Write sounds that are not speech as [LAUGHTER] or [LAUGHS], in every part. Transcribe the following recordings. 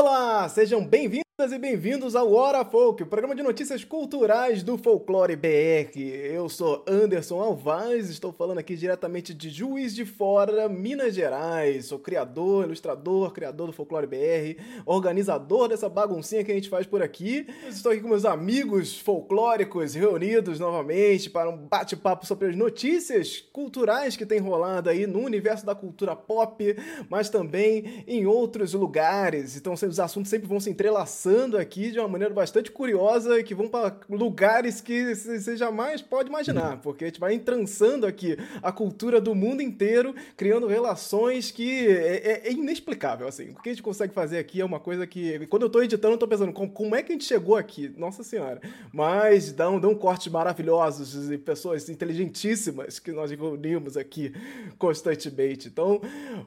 Olá, sejam bem-vindos e bem-vindos ao Hora Folk, o programa de notícias culturais do Folclore BR. Eu sou Anderson Alvaz, estou falando aqui diretamente de Juiz de Fora, Minas Gerais. Sou criador, ilustrador, criador do Folclore BR, organizador dessa baguncinha que a gente faz por aqui. Estou aqui com meus amigos folclóricos reunidos novamente para um bate-papo sobre as notícias culturais que tem rolado aí no universo da cultura pop, mas também em outros lugares. Então, os assuntos sempre vão se entrelaçando aqui de uma maneira bastante curiosa e que vão para lugares que você jamais pode imaginar, uhum. porque a gente vai entrançando aqui a cultura do mundo inteiro, criando relações que é, é, é inexplicável, assim. O que a gente consegue fazer aqui é uma coisa que, quando eu estou editando, eu tô pensando, como, como, é que a gente chegou aqui? Nossa Senhora. Mas dão, dão cortes maravilhosos e pessoas inteligentíssimas que nós reunimos aqui constantemente. Então,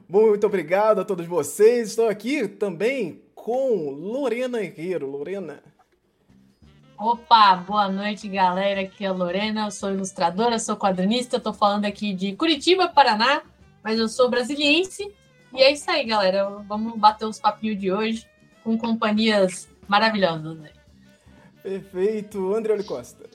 muito obrigado a todos vocês. Estou aqui também com Lorena Herreiro. Lorena. Opa, boa noite, galera. Aqui é a Lorena, eu sou ilustradora, sou quadrinista, estou falando aqui de Curitiba, Paraná, mas eu sou brasiliense. E é isso aí, galera. Vamos bater os papinhos de hoje com companhias maravilhosas. Né? Perfeito. André Costa.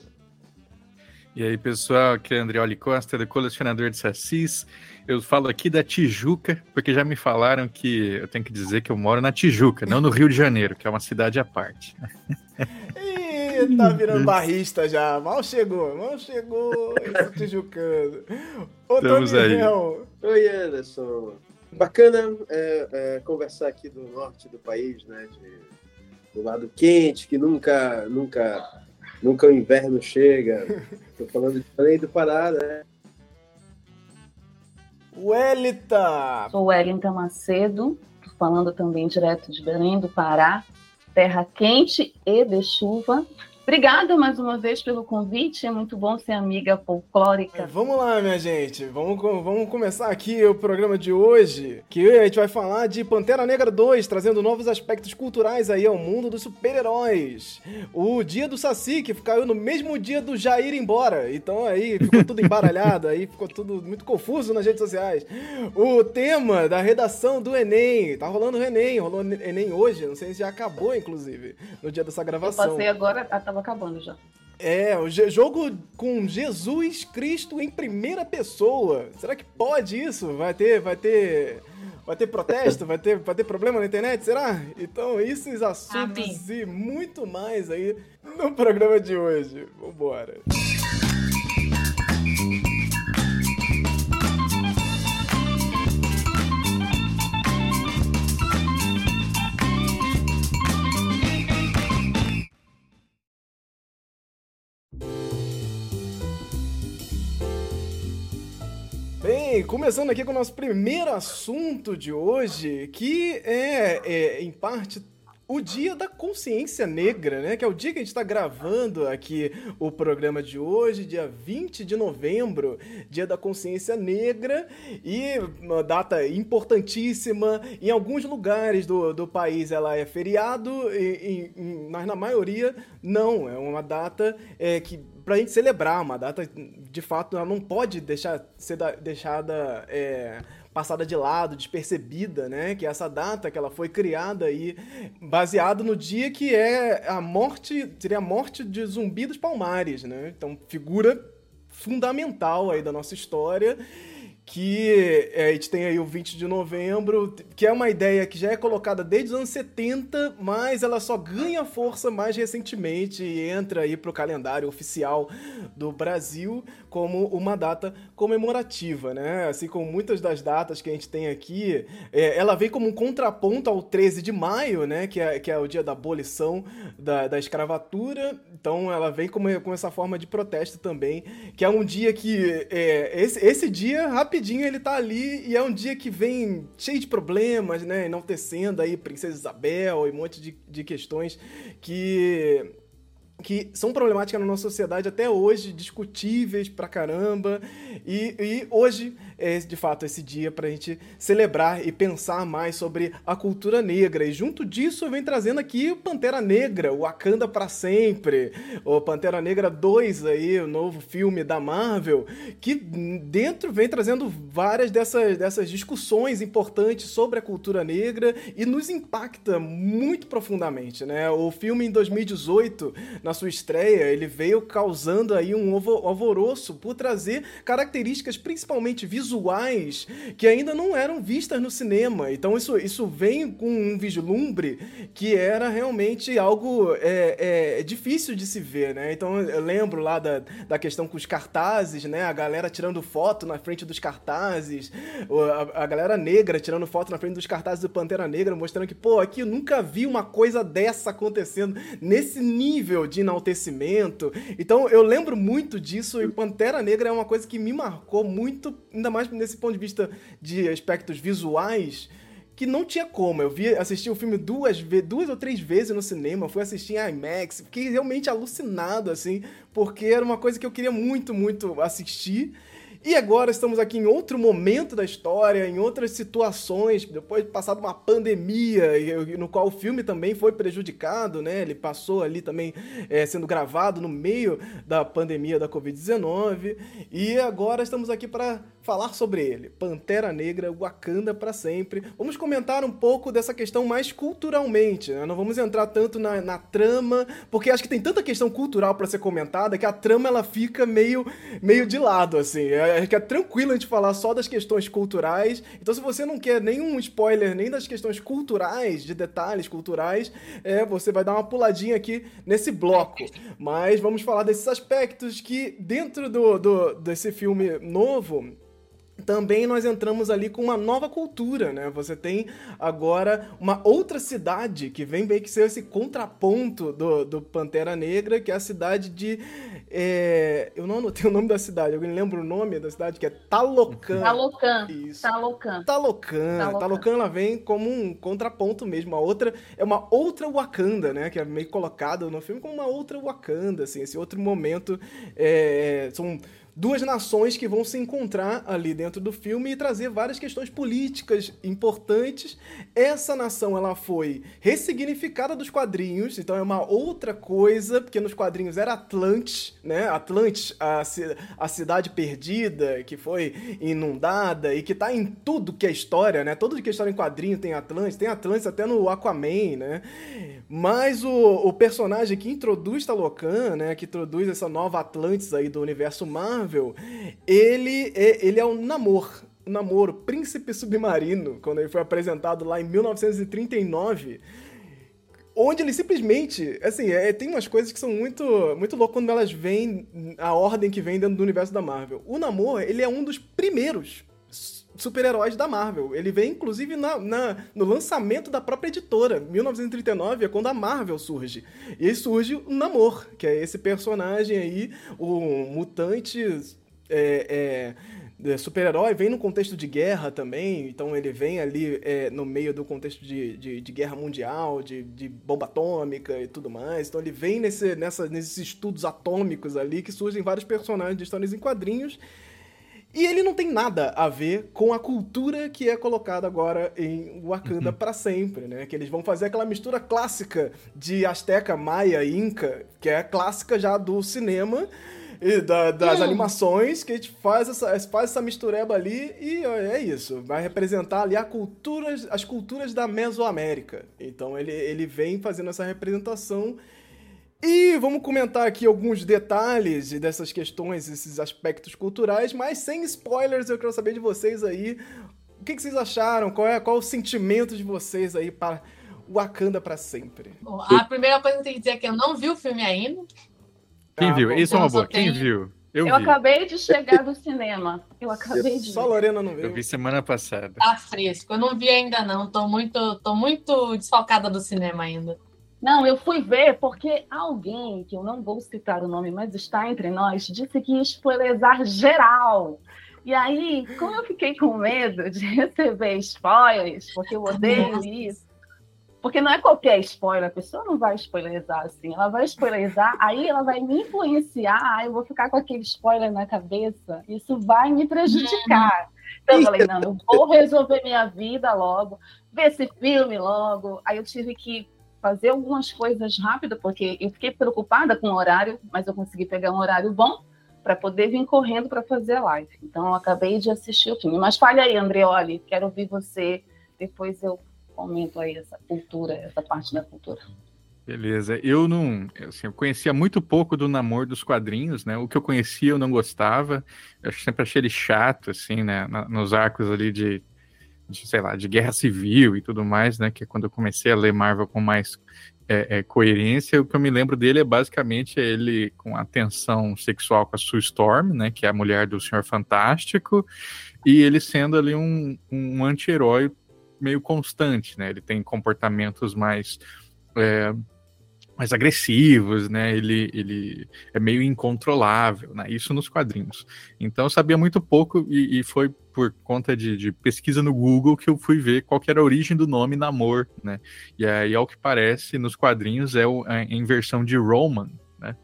E aí, pessoal, aqui é Andrioli Costa, do colecionador de sacis. Eu falo aqui da Tijuca, porque já me falaram que eu tenho que dizer que eu moro na Tijuca, não no Rio de Janeiro, que é uma cidade à parte. Ih, tá virando barrista já. Mal chegou, mal chegou, esse tijucano. Ô, Estamos aí. Oi, Anderson. Bacana é, é, conversar aqui do norte do país, né? De, do lado quente, que nunca, nunca Nunca o inverno chega. Tô falando de lei do Pará, né? Welita! Sou Wellington Macedo, falando também direto de Belém do Pará, terra quente e de chuva. Obrigada mais uma vez pelo convite, é muito bom ser amiga folclórica. Vamos lá, minha gente, vamos, vamos começar aqui o programa de hoje, que a gente vai falar de Pantera Negra 2, trazendo novos aspectos culturais aí ao mundo dos super-heróis. O dia do Saci, que caiu no mesmo dia do Jair embora, então aí ficou tudo embaralhado, aí ficou tudo muito confuso nas redes sociais. O tema da redação do Enem, tá rolando o Enem, rolou o Enem hoje, não sei se já acabou, inclusive, no dia dessa gravação. Eu passei agora, tava acabando já. É, o jogo com Jesus Cristo em primeira pessoa. Será que pode isso? Vai ter, vai ter, vai ter protesto, vai ter, vai ter problema na internet, será? Então, esses assuntos Amém. e muito mais aí no programa de hoje. Vambora. Música Começando aqui com o nosso primeiro assunto de hoje, que é, é em parte o dia da consciência negra, né? Que é o dia que a gente está gravando aqui o programa de hoje, dia 20 de novembro, dia da consciência negra, e uma data importantíssima. Em alguns lugares do, do país ela é feriado, e, e, mas na maioria não. É uma data é, que pra gente celebrar, uma data de fato ela não pode deixar ser da, deixada. É, passada de lado, despercebida, né? Que é essa data que ela foi criada aí, baseado no dia que é a morte, seria a morte de Zumbi dos Palmares, né? Então, figura fundamental aí da nossa história que é, a gente tem aí o 20 de novembro, que é uma ideia que já é colocada desde os anos 70, mas ela só ganha força mais recentemente e entra aí para o calendário oficial do Brasil como uma data comemorativa, né? Assim como muitas das datas que a gente tem aqui, é, ela vem como um contraponto ao 13 de maio, né? Que é, que é o dia da abolição da, da escravatura, então ela vem com, com essa forma de protesto também, que é um dia que, é, esse, esse dia, rapidinho ele tá ali e é um dia que vem cheio de problemas, né? Enaltecendo aí Princesa Isabel e um monte de, de questões que que são problemáticas na nossa sociedade até hoje, discutíveis pra caramba. E, e hoje é, de fato, esse dia pra gente celebrar e pensar mais sobre a cultura negra. E junto disso, eu venho trazendo aqui o Pantera Negra, o Wakanda para sempre, o Pantera Negra 2 aí, o novo filme da Marvel, que dentro vem trazendo várias dessas, dessas discussões importantes sobre a cultura negra e nos impacta muito profundamente, né? O filme em 2018, na sua estreia, ele veio causando aí um alvoroço por trazer características principalmente visuais que ainda não eram vistas no cinema. Então isso, isso vem com um vislumbre que era realmente algo é, é, difícil de se ver, né? Então eu lembro lá da, da questão com os cartazes, né? A galera tirando foto na frente dos cartazes, a, a galera negra tirando foto na frente dos cartazes do Pantera Negra, mostrando que, pô, aqui eu nunca vi uma coisa dessa acontecendo nesse nível de enaltecimento. Então eu lembro muito disso e Pantera Negra é uma coisa que me marcou muito, ainda mais mais nesse ponto de vista de aspectos visuais, que não tinha como. Eu vi, assisti o filme duas, duas ou três vezes no cinema, fui assistir em IMAX, fiquei realmente alucinado, assim, porque era uma coisa que eu queria muito, muito assistir. E agora estamos aqui em outro momento da história, em outras situações, depois de passar uma pandemia, no qual o filme também foi prejudicado, né? Ele passou ali também é, sendo gravado no meio da pandemia da Covid-19. E agora estamos aqui para falar sobre ele. Pantera Negra, Wakanda para sempre. Vamos comentar um pouco dessa questão mais culturalmente, né? Não vamos entrar tanto na, na trama, porque acho que tem tanta questão cultural para ser comentada que a trama ela fica meio, meio de lado, assim. É, é, é tranquilo a gente falar só das questões culturais. Então, se você não quer nenhum spoiler nem das questões culturais, de detalhes culturais, é, você vai dar uma puladinha aqui nesse bloco. Mas vamos falar desses aspectos que, dentro do, do desse filme novo, também nós entramos ali com uma nova cultura, né? Você tem agora uma outra cidade que vem bem que ser esse contraponto do, do Pantera Negra, que é a cidade de. É... Eu não anotei [LAUGHS] o nome da cidade, alguém lembra o nome da cidade? Que é Talocan. Talocan. Isso. Talocan. Talocan. Talocan. Talocan ela vem como um contraponto mesmo. A outra é uma outra Wakanda, né? Que é meio colocado no filme como uma outra Wakanda, assim, esse outro momento. É... São duas nações que vão se encontrar ali dentro do filme e trazer várias questões políticas importantes. Essa nação ela foi ressignificada dos quadrinhos, então é uma outra coisa, porque nos quadrinhos era Atlantis, né? Atlantis, a, a cidade perdida que foi inundada e que tá em tudo que é história, né? Tudo que é história em quadrinho tem Atlantis, tem Atlantis até no Aquaman, né? Mas o, o personagem que introduz Talocan, né? Que introduz essa nova Atlantis aí do universo Marvel Marvel, ele é, ele é o Namor. O Namor, Príncipe Submarino, quando ele foi apresentado lá em 1939 onde ele simplesmente, assim, é, tem umas coisas que são muito, muito loucas quando elas vêm, a ordem que vem dentro do universo da Marvel. O Namor, ele é um dos primeiros super-heróis da Marvel. Ele vem, inclusive, na, na, no lançamento da própria editora. 1939 é quando a Marvel surge. E aí surge o Namor, que é esse personagem aí, o mutante é, é, super-herói, vem no contexto de guerra também, então ele vem ali é, no meio do contexto de, de, de guerra mundial, de, de, bomba atômica e tudo mais. Então ele vem nesse, nessa, nesses estudos atômicos ali que surgem vários personagens de histórias em quadrinhos e ele não tem nada a ver com a cultura que é colocada agora em Wakanda uhum. para sempre, né? Que eles vão fazer aquela mistura clássica de Azteca, Maia, Inca, que é clássica já do cinema e da, das animações, que a gente faz essa, faz essa mistureba ali e é isso. Vai representar ali a cultura, as culturas da Mesoamérica. Então ele, ele vem fazendo essa representação e vamos comentar aqui alguns detalhes dessas questões, esses aspectos culturais, mas sem spoilers, eu quero saber de vocês aí. O que, que vocês acharam? Qual é, qual é o sentimento de vocês aí para Wakanda para sempre? Bom, a primeira coisa que eu tenho que dizer é que eu não vi o filme ainda. Quem ah, viu? Isso é uma boa. Quem viu? Eu, eu acabei de chegar do cinema. Eu acabei de. Só a Lorena não viu. Eu vi semana passada. Tá fresco. Eu não vi ainda, não. Tô muito, tô muito desfalcada do cinema ainda. Não, eu fui ver porque alguém, que eu não vou citar o nome, mas está entre nós, disse que ia spoilerizar geral. E aí, como eu fiquei com medo de [LAUGHS] receber spoilers, porque eu odeio isso, Porque não é qualquer spoiler, a pessoa não vai spoilerizar assim, ela vai spoilerizar, aí ela vai me influenciar, aí eu vou ficar com aquele spoiler na cabeça, isso vai me prejudicar. Então eu falei, não, eu vou resolver minha vida logo, ver esse filme logo. Aí eu tive que fazer algumas coisas rápido, porque eu fiquei preocupada com o horário, mas eu consegui pegar um horário bom para poder vir correndo para fazer a live. Então, eu acabei de assistir o filme. Mas fale aí, Andreoli, quero ouvir você. Depois eu comento aí essa cultura, essa parte da cultura. Beleza. Eu não. Assim, eu conhecia muito pouco do namoro dos quadrinhos, né? O que eu conhecia eu não gostava. Eu sempre achei ele chato, assim, né? nos arcos ali de, de, sei lá, de guerra civil e tudo mais, né? Que é quando eu comecei a ler Marvel com mais é, é, coerência, o que eu me lembro dele é basicamente ele com a tensão sexual com a Sue Storm, né, que é a mulher do Senhor Fantástico, e ele sendo ali um, um anti-herói meio constante, né, ele tem comportamentos mais é, mais agressivos, né? Ele, ele é meio incontrolável, né? Isso nos quadrinhos. Então eu sabia muito pouco e, e foi por conta de, de, pesquisa no Google que eu fui ver qual era a origem do nome Namor, né? E aí, ao que parece, nos quadrinhos é, o, é em versão de Roman, né?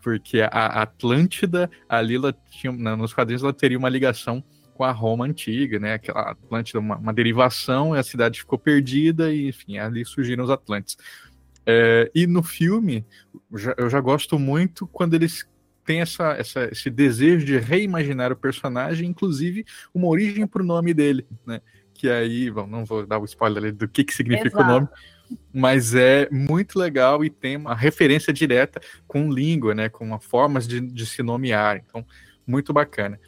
Porque a Atlântida, ali ela tinha, nos quadrinhos ela teria uma ligação com a Roma antiga, né? Aquela Atlântida, uma, uma derivação, a cidade ficou perdida e, enfim, ali surgiram os Atlantes. É, e no filme, eu já gosto muito quando eles têm essa, essa, esse desejo de reimaginar o personagem, inclusive uma origem para o nome dele, né? Que aí, bom, não vou dar o spoiler do que, que significa Exato. o nome, mas é muito legal e tem uma referência direta com língua, né? Com formas de, de se nomear. Então, muito bacana.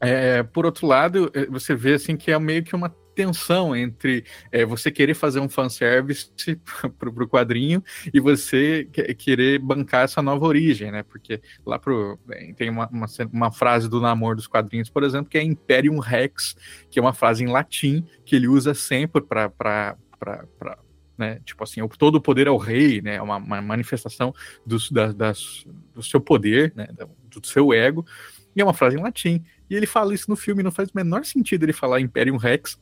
É, por outro lado, é, você vê assim que é meio que uma tensão entre é, você querer fazer um fanservice [LAUGHS] para o quadrinho e você querer bancar essa nova origem, né? Porque lá pro, tem uma, uma, uma, frase do namoro dos quadrinhos, por exemplo, que é Imperium Rex, que é uma frase em latim que ele usa sempre para. Né? Tipo assim, todo o poder ao rei, né? Uma, uma manifestação do, da, das, do seu poder, né? do seu ego. E é uma frase em latim. E ele fala isso no filme, não faz o menor sentido ele falar Imperium Rex,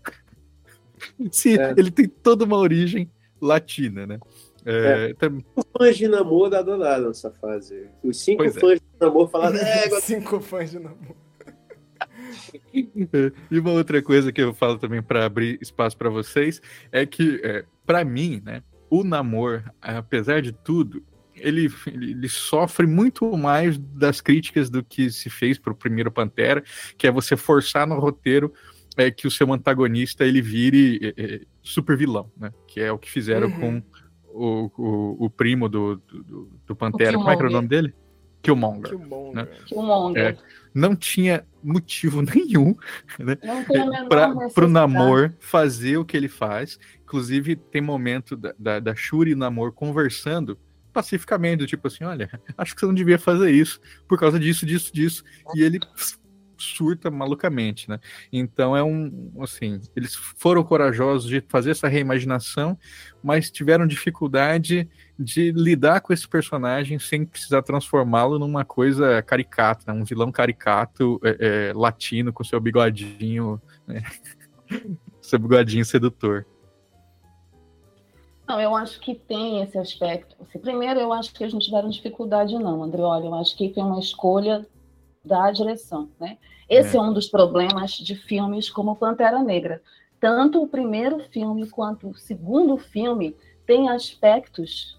[LAUGHS] se é. ele tem toda uma origem latina, né? É, é. Tam... fãs de namoro adoraram essa fase. Os cinco pois é. fãs é. de namoro falaram. É, [LAUGHS] cinco fãs de namoro. É, e uma outra coisa que eu falo também para abrir espaço para vocês é que, é, para mim, né, o namoro, apesar de tudo, ele, ele, sofre muito mais das críticas do que se fez para o primeiro Pantera, que é você forçar no roteiro é que o seu antagonista ele vire é, é, super vilão, né? Que é o que fizeram uhum. com o, o, o, primo do, do, do Pantera. Como é que era o nome dele? Killmonger. Killmonger. Né? Killmonger. É, não tinha motivo [LAUGHS] nenhum né, para o Namor fazer o que ele faz. Inclusive, tem momento da, da, da Shuri e o Namor conversando pacificamente, do tipo assim, olha, acho que você não devia fazer isso por causa disso, disso, disso. E ele surta malucamente, né? Então é um, assim, eles foram corajosos de fazer essa reimaginação, mas tiveram dificuldade de lidar com esse personagem sem precisar transformá-lo numa coisa caricata, né? um vilão caricato é, é, latino com seu bigodinho, né? [LAUGHS] seu bigodinho sedutor. Não, eu acho que tem esse aspecto. Assim, primeiro, eu acho que eles não tiveram dificuldade, não, André. Olha, eu acho que foi uma escolha da direção, né? Esse é. é um dos problemas de filmes como Pantera Negra. Tanto o primeiro filme quanto o segundo filme têm aspectos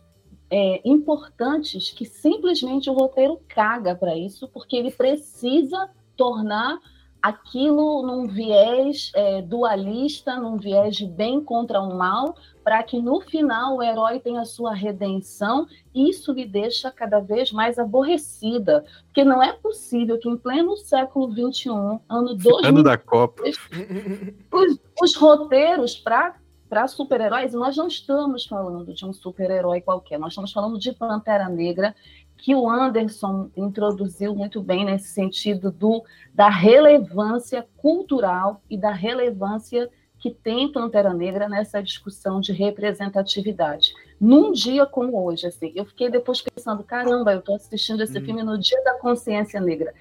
é, importantes que simplesmente o roteiro caga para isso, porque ele precisa tornar aquilo num viés é, dualista, num viés de bem contra o mal, para que no final o herói tenha sua redenção. Isso me deixa cada vez mais aborrecida, porque não é possível que em pleno século XXI, ano 2000, ano da Copa, os, os roteiros para para super-heróis, nós não estamos falando de um super-herói qualquer, nós estamos falando de Pantera Negra, que o Anderson introduziu muito bem nesse sentido do, da relevância cultural e da relevância que tem Pantera Negra nessa discussão de representatividade. Num dia como hoje, assim, eu fiquei depois pensando, caramba, eu estou assistindo esse hum. filme no dia da consciência negra.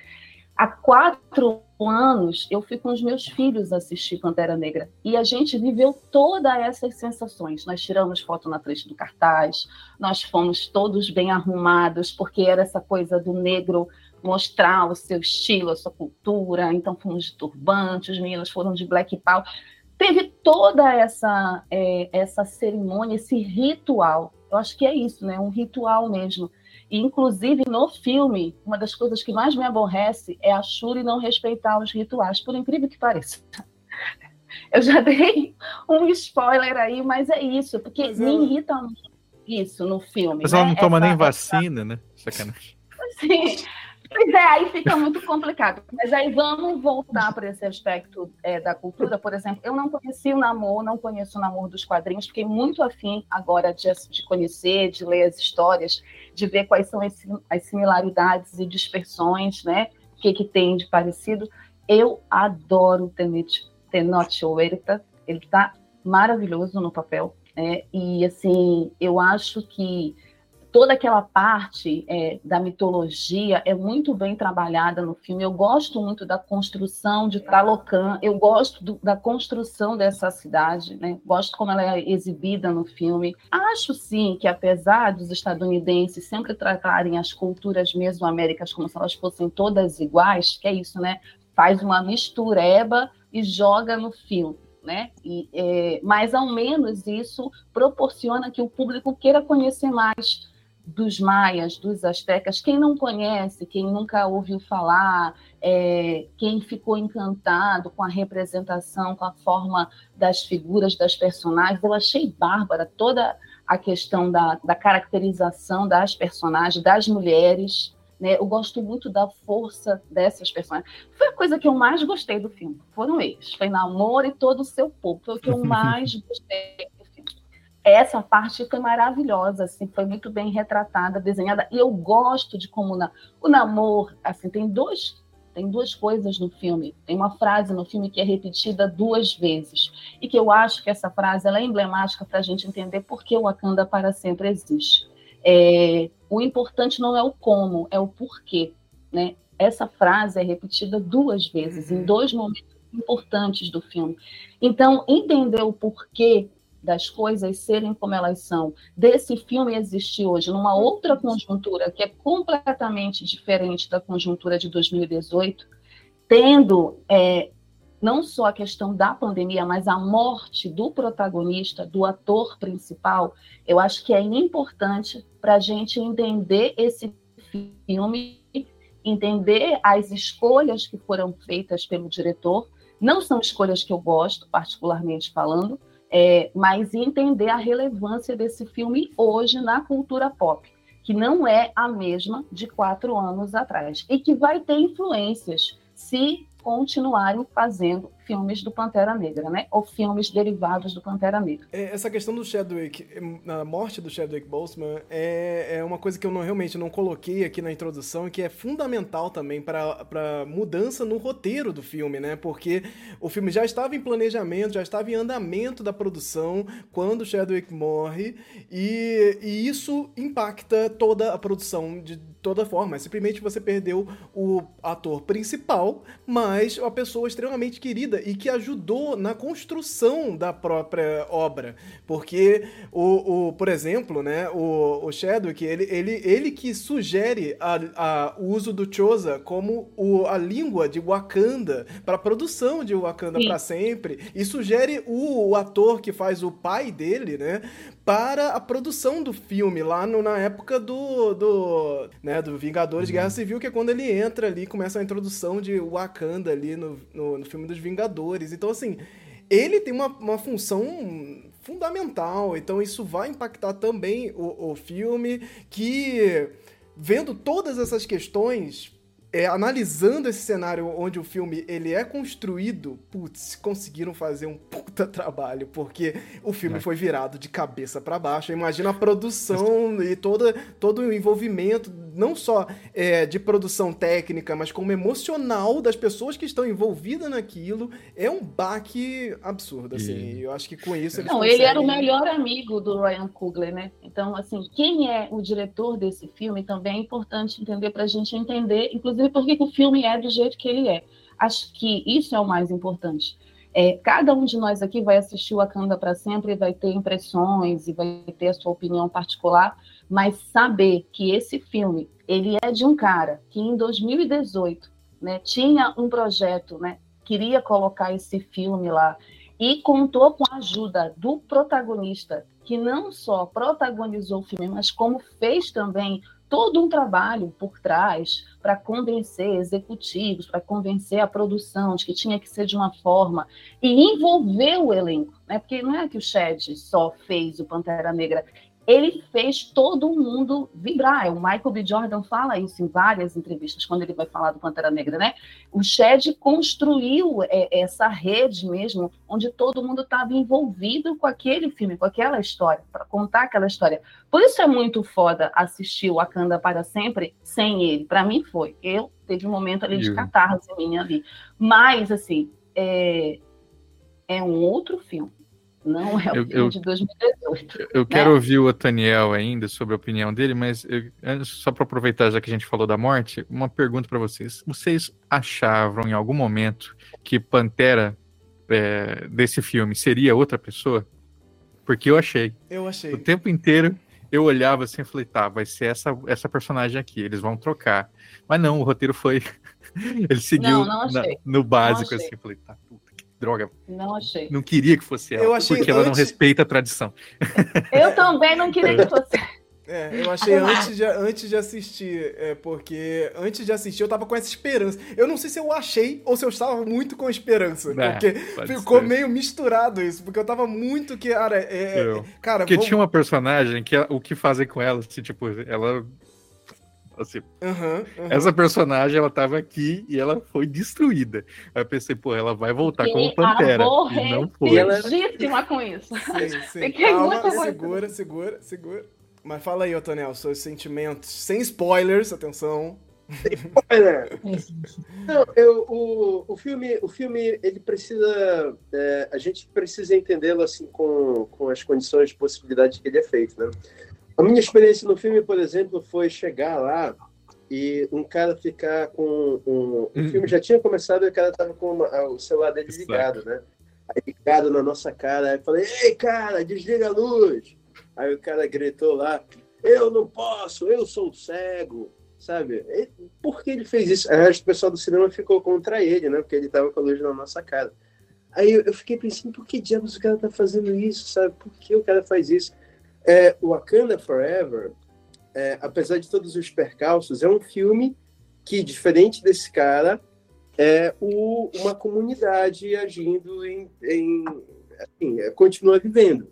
Há quatro anos eu fui com os meus filhos assistir Pantera Negra e a gente viveu todas essas sensações. Nós tiramos foto na frente do cartaz, nós fomos todos bem arrumados, porque era essa coisa do negro mostrar o seu estilo, a sua cultura. Então fomos de turbante, os meninos foram de black power. Teve toda essa, é, essa cerimônia, esse ritual. Eu acho que é isso, né? Um ritual mesmo e, inclusive, no filme, uma das coisas que mais me aborrece é a Shuri não respeitar os rituais, por incrível que pareça. [LAUGHS] Eu já dei um spoiler aí, mas é isso, porque mas me ela... irrita isso no filme. Mas né? ela não toma essa, nem vacina, essa... né? Sacanagem. Sim, Pois é, aí fica muito complicado. Mas aí vamos voltar para esse aspecto é, da cultura. Por exemplo, eu não conheci o namoro, não conheço o namoro dos quadrinhos, fiquei muito afim agora de, de conhecer, de ler as histórias, de ver quais são as, similaridades e dispersões, né? O que, que tem de parecido. Eu adoro o Tenoch Huerta, ele está maravilhoso no papel. Né? E, assim, eu acho que toda aquela parte é, da mitologia é muito bem trabalhada no filme. Eu gosto muito da construção de Talocan, eu gosto do, da construção dessa cidade, né? gosto como ela é exibida no filme. Acho sim que, apesar dos estadunidenses sempre tratarem as culturas mesoaméricas como se elas fossem todas iguais, que é isso, né? Faz uma mistureba e joga no filme. Né? E, é, mas ao menos isso proporciona que o público queira conhecer mais dos maias, dos astecas, quem não conhece, quem nunca ouviu falar, é, quem ficou encantado com a representação, com a forma das figuras, das personagens, eu achei bárbara toda a questão da, da caracterização das personagens, das mulheres, né? Eu gosto muito da força dessas personagens. Foi a coisa que eu mais gostei do filme. Foram eles. Foi Namoro e todo o seu povo. Foi o que eu [LAUGHS] mais gostei essa parte foi maravilhosa, assim, foi muito bem retratada, desenhada. E eu gosto de como na, o namoro, assim, tem dois tem duas coisas no filme. Tem uma frase no filme que é repetida duas vezes e que eu acho que essa frase é emblemática para a gente entender por que o Wakanda para sempre existe. É, o importante não é o como, é o porquê, né? Essa frase é repetida duas vezes em uhum. dois momentos importantes do filme. Então, entender o porquê das coisas serem como elas são, desse filme existir hoje numa outra conjuntura que é completamente diferente da conjuntura de 2018, tendo é, não só a questão da pandemia, mas a morte do protagonista, do ator principal, eu acho que é importante para a gente entender esse filme, entender as escolhas que foram feitas pelo diretor. Não são escolhas que eu gosto, particularmente falando, é, mas entender a relevância desse filme hoje na cultura pop, que não é a mesma de quatro anos atrás e que vai ter influências se continuarem fazendo filmes do Pantera Negra, né? Ou filmes derivados do Pantera Negra. É, essa questão do Chadwick, a morte do Chadwick Boseman é, é uma coisa que eu não, realmente não coloquei aqui na introdução e que é fundamental também para mudança no roteiro do filme, né? Porque o filme já estava em planejamento, já estava em andamento da produção quando Chadwick morre e, e isso impacta toda a produção de toda forma. Simplesmente você perdeu o ator principal, mas a pessoa extremamente querida vida e que ajudou na construção da própria obra. Porque, o, o por exemplo, né, o, o Chadwick, ele, ele, ele que sugere a, a, o uso do Choza como o, a língua de Wakanda para a produção de Wakanda para sempre e sugere o, o ator que faz o pai dele, né, para a produção do filme, lá no, na época do, do, né, do Vingadores uhum. Guerra Civil, que é quando ele entra ali, começa a introdução de Wakanda ali no, no, no filme dos Vingadores. Então, assim, ele tem uma, uma função fundamental, então isso vai impactar também o, o filme, que vendo todas essas questões, é, analisando esse cenário onde o filme ele é construído, putz, conseguiram fazer um puta trabalho, porque o filme é. foi virado de cabeça para baixo. Imagina a produção e toda, todo o envolvimento não só é, de produção técnica, mas como emocional das pessoas que estão envolvidas naquilo, é um baque absurdo, assim. E... Eu acho que com isso Não, conseguem... ele era o melhor amigo do Ryan Coogler, né? Então, assim, quem é o diretor desse filme também é importante entender para a gente entender, inclusive, por que o filme é do jeito que ele é. Acho que isso é o mais importante. É, cada um de nós aqui vai assistir o Wakanda para sempre e vai ter impressões e vai ter a sua opinião particular, mas saber que esse filme ele é de um cara que em 2018 né, tinha um projeto, né, queria colocar esse filme lá e contou com a ajuda do protagonista, que não só protagonizou o filme, mas como fez também todo um trabalho por trás para convencer executivos, para convencer a produção de que tinha que ser de uma forma e envolver o elenco, né? Porque não é que o Shed só fez o Pantera Negra, ele fez todo mundo vibrar. O Michael B. Jordan fala isso em várias entrevistas, quando ele vai falar do Pantera Negra, né? O Shed construiu é, essa rede mesmo, onde todo mundo estava envolvido com aquele filme, com aquela história, para contar aquela história. Por isso é muito foda assistir o Wakanda para sempre sem ele. Para mim foi. Eu teve um momento ali de catarse minha ali. Mas, assim, é, é um outro filme não é o eu, filme de 2018. Eu, eu né? quero ouvir o Otaniel ainda sobre a opinião dele, mas eu, só para aproveitar, já que a gente falou da morte, uma pergunta para vocês. Vocês achavam em algum momento que Pantera é, desse filme seria outra pessoa? Porque eu achei. Eu achei. O tempo inteiro eu olhava assim e falei, tá, vai ser essa, essa personagem aqui, eles vão trocar. Mas não, o roteiro foi. [LAUGHS] Ele seguiu não, não na, no básico, assim, falei, tá, puta droga. Não achei. Não queria que fosse ela, eu achei porque ela não respeita a tradição. [LAUGHS] Eu também não queria que fosse. É, eu achei antes de, antes de assistir, é, porque antes de assistir eu tava com essa esperança. Eu não sei se eu achei ou se eu estava muito com esperança, é, porque ficou ser. meio misturado isso, porque eu tava muito que, cara, é, é cara, porque tinha uma personagem que o que fazer com ela, assim, tipo, ela Assim, uhum, uhum. Essa personagem, ela tava aqui e ela foi destruída. Aí eu pensei, pô, ela vai voltar como Pantera. E não foi. Ela era... com isso. Sim, [LAUGHS] sim. Calma, segura, segura, segura. Mas fala aí, Otonel, seus sentimentos, sem spoilers, atenção. Spoiler! [LAUGHS] não, eu, o, o, filme, o filme, ele precisa, é, a gente precisa entendê-lo assim com, com as condições de possibilidade que ele é feito, né? A minha experiência no filme, por exemplo, foi chegar lá e um cara ficar com um, o uhum. filme já tinha começado e o cara tava com uma, o celular dele ligado, né? Aí ligado na nossa cara, aí falei: "Ei, cara, desliga a luz". Aí o cara gritou lá: "Eu não posso, eu sou cego". Sabe? E por que ele fez isso? Aí o pessoal do cinema ficou contra ele, né? Porque ele tava com a luz na nossa cara. Aí eu fiquei pensando, por que diabos o cara tá fazendo isso, sabe? Por que o cara faz isso? É, Wakanda Forever, é, apesar de todos os percalços, é um filme que, diferente desse cara, é o, uma comunidade agindo em, em assim, é, continua vivendo.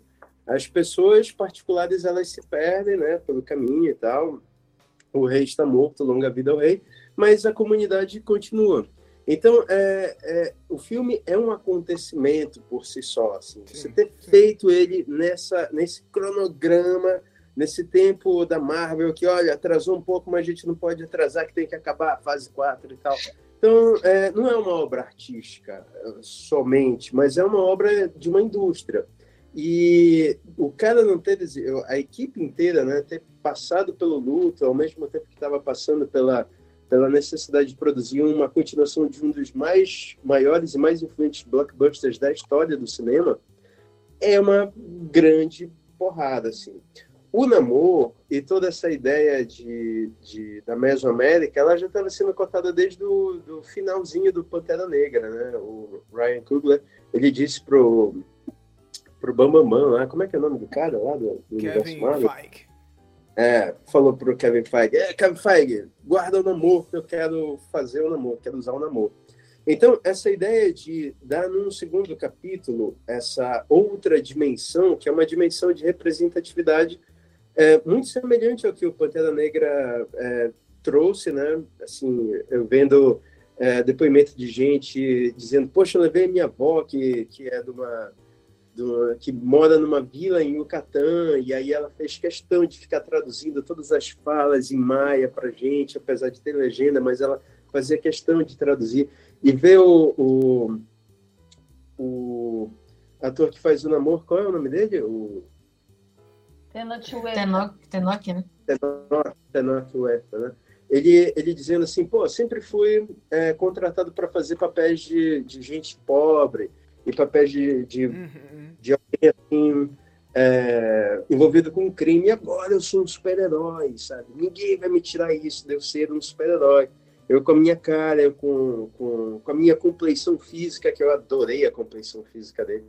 As pessoas particulares elas se perdem, né, pelo caminho e tal. O rei está morto, longa vida ao rei, mas a comunidade continua. Então, é, é, o filme é um acontecimento por si só. Assim. Sim, Você ter feito ele nessa, nesse cronograma, nesse tempo da Marvel, que, olha, atrasou um pouco, mas a gente não pode atrasar, que tem que acabar a fase 4 e tal. Então, é, não é uma obra artística somente, mas é uma obra de uma indústria. E o cara não ter, a equipe inteira, né, ter passado pelo luto, ao mesmo tempo que estava passando pela pela necessidade de produzir uma continuação de um dos mais maiores e mais influentes blockbusters da história do cinema, é uma grande porrada, assim. O Namor e toda essa ideia de, de da Mesoamérica, ela já estava sendo contada desde o do finalzinho do Pantera Negra, né? O Ryan Coogler, ele disse pro pro Bambambam lá, como é que é o nome do cara lá do, do Kevin Feige. É, falou pro Kevin Feige, é, Kevin Feige, guarda o namoro, que eu quero fazer o namoro, quero usar o namoro. Então, essa ideia de dar num segundo capítulo essa outra dimensão, que é uma dimensão de representatividade é, muito semelhante ao que o Pantera Negra é, trouxe, né? Assim, eu vendo é, depoimento de gente dizendo, poxa, eu levei minha avó, que, que é de uma do, que mora numa vila em Yucatán, e aí ela fez questão de ficar traduzindo todas as falas em maia para gente, apesar de ter legenda, mas ela fazia questão de traduzir. E ver o, o, o ator que faz o namoro, qual é o nome dele? O... Tenoch Tenoch, né? Tenoch Huerta, né? Ele, ele dizendo assim, pô, sempre fui é, contratado para fazer papéis de, de gente pobre, e papéis de, de, uhum. de alguém assim, é, envolvido com um crime. E agora eu sou um super-herói, sabe? Ninguém vai me tirar isso de eu ser um super-herói. Eu com a minha cara, eu com, com, com a minha compleição física, que eu adorei a compleição física dele.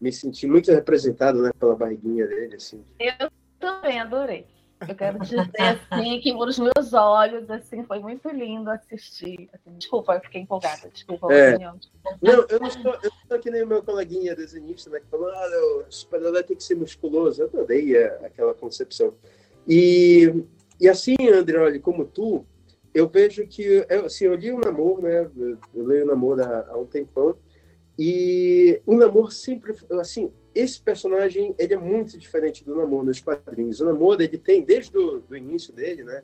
Me senti muito representado né, pela barriguinha dele. Assim. Eu também adorei. Eu quero dizer assim que os meus olhos assim foi muito lindo assistir. Assim, desculpa, eu fiquei empolgada. Desculpa é. Não, eu não sou, eu sou que nem o meu coleguinha desenhista, né, que falou: ah, o super-herói tem que ser musculoso. Eu adorei aquela concepção. E, e assim, André, olha, como tu, eu vejo que eu, assim, eu li o Namor, né? Eu leio o Namor há, há um tempão. E o Namor sempre, assim, esse personagem ele é muito diferente do Namor nos quadrinhos. O Namor ele tem desde o do início dele, né?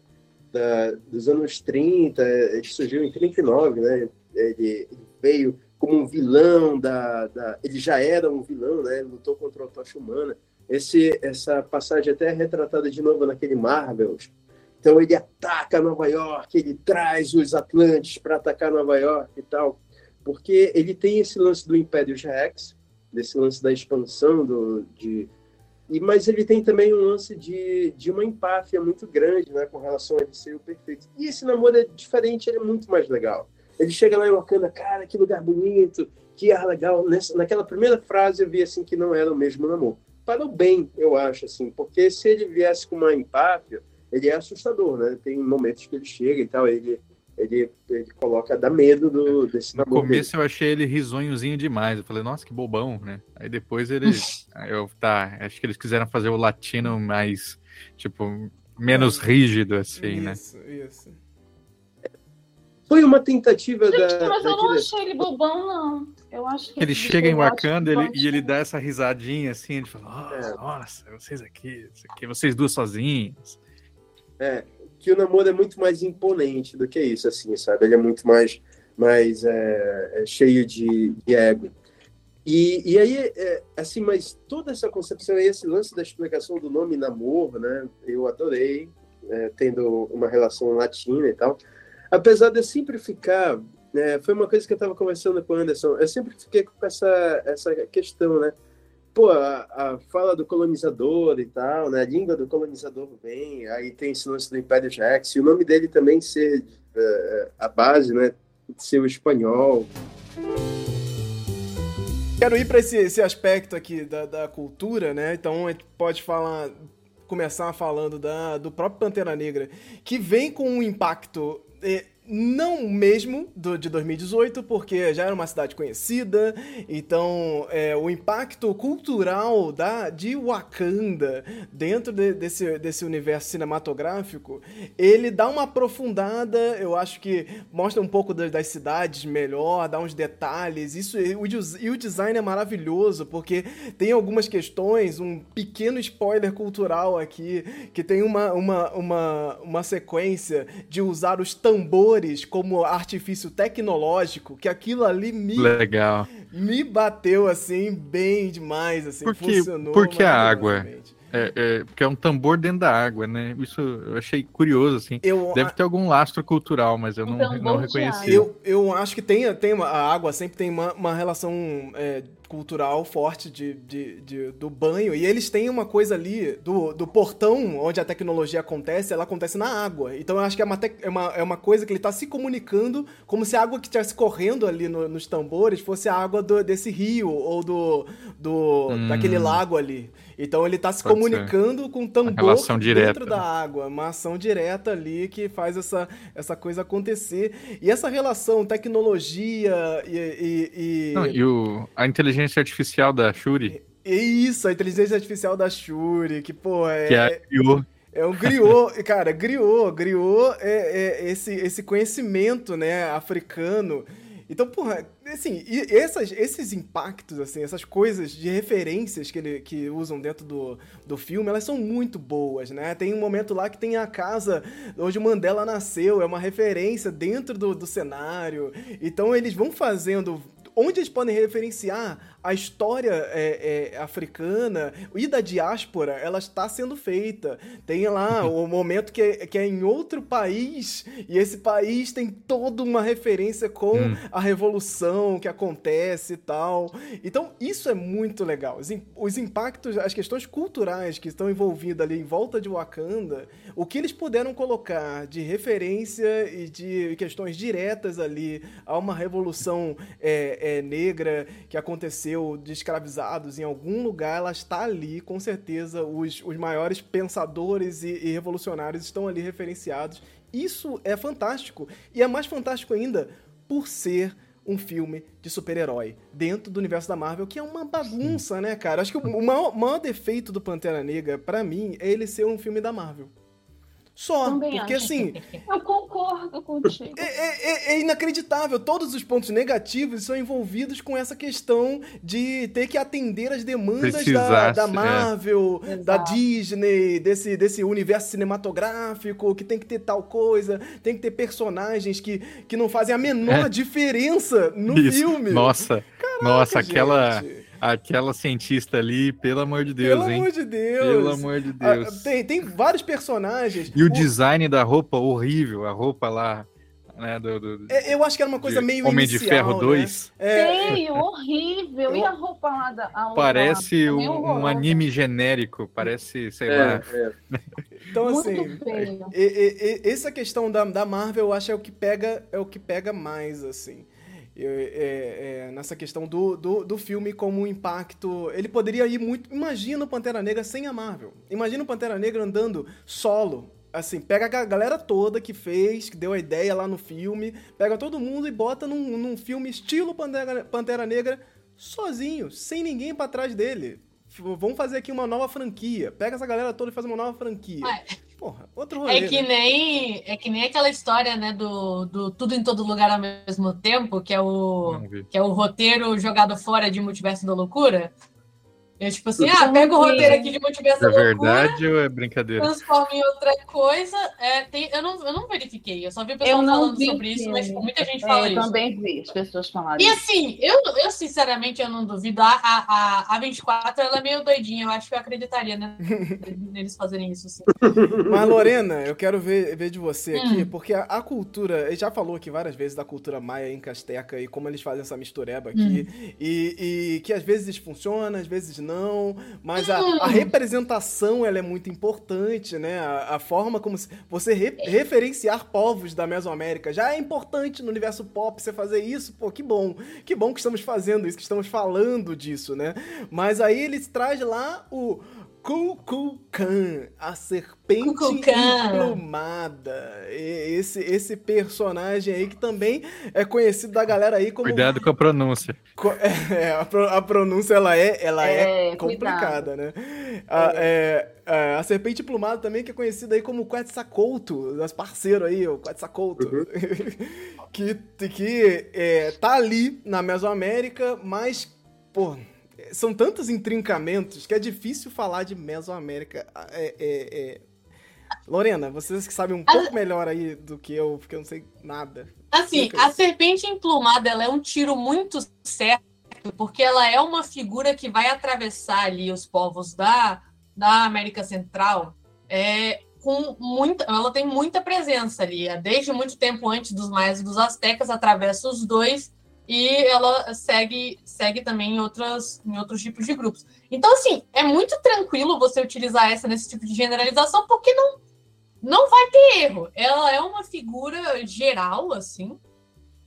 Da, dos anos 30, ele surgiu em 39, né? Ele, ele veio como um vilão da, da, ele já era um vilão, né? Lutou contra a tocha humana. Esse essa passagem até é retratada de novo naquele Marvel. Então ele ataca Nova York, ele traz os Atlantes para atacar Nova York e tal, porque ele tem esse lance do Império Rex, desse lance da expansão do, de e mas ele tem também um lance de, de uma empáfia muito grande, né, com relação a ele ser o perfeito. E esse namoro é diferente, ele é muito mais legal. Ele chega lá em Wakanda, cara, que lugar bonito, que ar legal. Nessa, naquela primeira frase eu vi assim que não era o mesmo namoro. Para o bem, eu acho assim, porque se ele viesse com uma empáfia, ele é assustador, né? Tem momentos que ele chega e tal, ele ele, ele coloca, dá medo do, desse No começo dele. eu achei ele risonhozinho demais. Eu falei, nossa, que bobão, né? Aí depois ele. [LAUGHS] eu, tá, acho que eles quiseram fazer o latino mais, tipo, menos rígido, assim, né? isso, né? Isso, Foi uma tentativa Gente, da. Mas da eu não achei ele bobão, não. Eu acho que ele chega em Wakanda ele, e ele dá essa risadinha assim, ele fala, oh, é. nossa, vocês aqui, aqui, vocês duas sozinhos. É, que o namoro é muito mais imponente do que isso, assim, sabe? Ele é muito mais, mais é, é cheio de, de, ego. E, e aí, é, assim, mas toda essa concepção, esse lance da explicação do nome namoro, né? Eu adorei, é, tendo uma relação latina e tal. Apesar de eu sempre ficar, né, foi uma coisa que eu estava conversando com o Anderson, eu sempre fiquei com essa, essa questão, né? Pô, a, a, fala do colonizador e tal, né? A língua do colonizador vem, aí tem esse lance do Império Jax, e o nome dele também ser uh, a base, né? Ser o espanhol. Quero ir para esse, esse aspecto aqui da, da cultura, né? Então a gente pode falar, começar falando da, do próprio Pantera Negra, que vem com um impacto eh, não mesmo do, de 2018, porque já era uma cidade conhecida, então é, o impacto cultural da, de Wakanda dentro de, desse, desse universo cinematográfico, ele dá uma aprofundada, eu acho que mostra um pouco das, das cidades melhor, dá uns detalhes, isso e o, e o design é maravilhoso, porque tem algumas questões, um pequeno spoiler cultural aqui, que tem uma, uma, uma, uma sequência de usar os tambores como artifício tecnológico, que aquilo ali me Legal. me bateu assim bem demais, assim, porque, funcionou. Porque a água é, é, porque é um tambor dentro da água, né? Isso eu achei curioso, assim. Eu, Deve ter algum lastro cultural, mas eu não, não reconheci. Eu, eu acho que tem, tem uma, a água sempre tem uma, uma relação é, cultural forte de, de, de, do banho. E eles têm uma coisa ali do, do portão onde a tecnologia acontece, ela acontece na água. Então eu acho que é uma, te, é uma, é uma coisa que ele está se comunicando como se a água que estivesse correndo ali no, nos tambores fosse a água do, desse rio ou do, do hum. daquele lago ali. Então ele está se Pode comunicando ser. com o tambor dentro direta. da água. Uma ação direta ali que faz essa, essa coisa acontecer. E essa relação tecnologia e. e, e... Não, e o, a inteligência artificial da Shuri. Isso, a inteligência artificial da Shuri, que, pô, é. Que é, é um griot, cara, griot, griot é, é esse, esse conhecimento, né, africano. Então, porra, assim, essas, esses impactos, assim, essas coisas de referências que, ele, que usam dentro do, do filme, elas são muito boas, né? Tem um momento lá que tem a casa onde o Mandela nasceu, é uma referência dentro do, do cenário. Então eles vão fazendo onde eles podem referenciar a história é, é, africana e da diáspora, ela está sendo feita. Tem lá [LAUGHS] o momento que é, que é em outro país, e esse país tem toda uma referência com hum. a revolução que acontece e tal. Então, isso é muito legal. Os, os impactos, as questões culturais que estão envolvidas ali em volta de Wakanda, o que eles puderam colocar de referência e de questões diretas ali a uma revolução é, é, negra que aconteceu de escravizados em algum lugar, ela está ali, com certeza. Os, os maiores pensadores e, e revolucionários estão ali referenciados. Isso é fantástico. E é mais fantástico ainda por ser um filme de super-herói dentro do universo da Marvel, que é uma bagunça, né, cara? Acho que o maior, maior defeito do Pantera Negra, para mim, é ele ser um filme da Marvel. Só. Também porque acho. assim. [LAUGHS] Eu concordo contigo. É, é, é, é, inacreditável. Todos os pontos negativos são envolvidos com essa questão de ter que atender as demandas da, da, é. Marvel, é. da Disney, desse, desse universo cinematográfico, que tem que ter tal coisa, tem que ter personagens que, que não fazem a menor é. diferença no Isso. filme. Nossa. Caraca, nossa, aquela. Gente Aquela cientista ali, pelo amor de Deus, pelo hein? Pelo amor de Deus. Pelo amor de ah, Deus. Ah, tem, tem vários personagens. E o, o design da roupa horrível, a roupa lá. Né, do, do, é, eu acho que era uma coisa meio Homem inicial, de Ferro 2. Né? É... horrível. E a roupa lá da. A parece um, um, anime genérico, parece, sei é, lá. É. Então, Muito assim, e, e, e, essa questão da, da Marvel, eu acho é o que pega, é o que pega mais, assim é, é, nessa questão do, do, do, filme como um impacto. Ele poderia ir muito. Imagina o Pantera Negra sem a Marvel. Imagina o Pantera Negra andando solo. Assim, pega a galera toda que fez, que deu a ideia lá no filme, pega todo mundo e bota num, num filme estilo Pantera, Pantera Negra sozinho, sem ninguém para trás dele. Vamos fazer aqui uma nova franquia. Pega essa galera toda e faz uma nova franquia. Ué. Porra, outro rolê, é que né? nem É que nem aquela história, né, do, do Tudo em Todo Lugar ao mesmo tempo, que é o, que é o roteiro jogado fora de Multiverso da Loucura. É tipo assim, ah, pega o roteiro aqui de Multiverso é Loucura. É verdade ou é brincadeira? Transforma em outra coisa. É, tem, eu, não, eu não verifiquei, eu só vi pessoas falando sobre isso, mas tipo, muita gente fala é, isso. Eu também vi as pessoas falarem. E assim, eu, eu sinceramente eu não duvido. A, a, a 24 ela é meio doidinha, eu acho que eu acreditaria né, [LAUGHS] neles fazerem isso. Assim. Mas, Lorena, eu quero ver, ver de você aqui, hum. porque a, a, cultura, ele já falou aqui várias vezes da cultura maia em Casteca e como eles fazem essa mistureba aqui, hum. e, e que às vezes funciona, às vezes não, mas a, a, representação ela é muito importante, né? A, a forma como você re, referenciar povos da Mesoamérica já é importante no universo pop você fazer isso, pô, que bom. Que bom que estamos fazendo isso, que estamos falando disso, né? Mas aí ele traz lá o Kukulkan, a serpente emplumada. Esse, esse personagem aí que também é conhecido da galera aí como. Cuidado com a pronúncia. [LAUGHS] É, a, a pronúncia ela é, ela é, é complicada, né? A, é. é, a, serpente emplumada também que é conhecida aí como Quetzalcoatl, nosso parceiro aí, o Quetzalcoatl. Uhum. [LAUGHS] que que é, tá ali na Mesoamérica, mas, pô são tantos intrincamentos que é difícil falar de Mesoamérica. É, é, é... Lorena, vocês que sabem um a... pouco melhor aí do que eu, porque eu não sei nada. Assim, a serpente emplumada ela é um tiro muito certo, porque ela é uma figura que vai atravessar ali os povos da, da América Central é, com muita. Ela tem muita presença ali. Desde muito tempo antes dos maias e dos astecas, atravessa os dois e ela segue segue também em, outras, em outros tipos de grupos. Então, assim, é muito tranquilo você utilizar essa nesse tipo de generalização, porque não, não vai ter erro. Ela é uma figura geral, assim,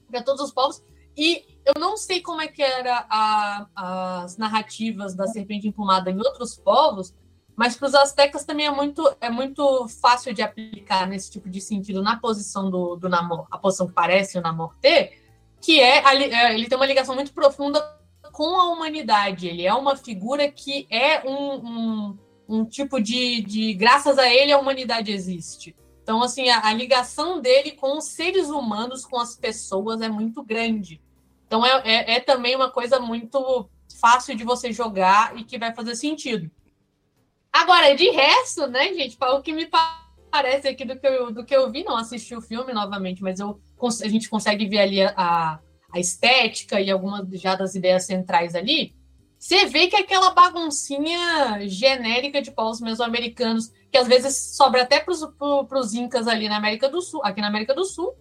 para todos os povos. E eu não sei como é que era a, as narrativas da serpente emplumada em outros povos, mas para os astecas também é muito, é muito fácil de aplicar nesse tipo de sentido na posição do, do Namor, a posição que parece o Namor ter, que é, é, ele tem uma ligação muito profunda com a humanidade. Ele é uma figura que é um, um, um tipo de, de. Graças a ele, a humanidade existe. Então, assim, a, a, ligação dele com os seres humanos, com as pessoas, é muito grande. Então é, é, é, também uma coisa muito fácil de você jogar e que vai fazer sentido. Agora, de resto, né, gente, o que me parece aqui do que eu, do que eu vi, não assisti o filme novamente, mas eu, a gente consegue ver ali a, a estética e algumas já das ideias centrais ali. Você vê que é aquela baguncinha genérica de povos mesoamericanos, que às vezes sobra até para os incas ali na América do Sul, aqui na América do Sul.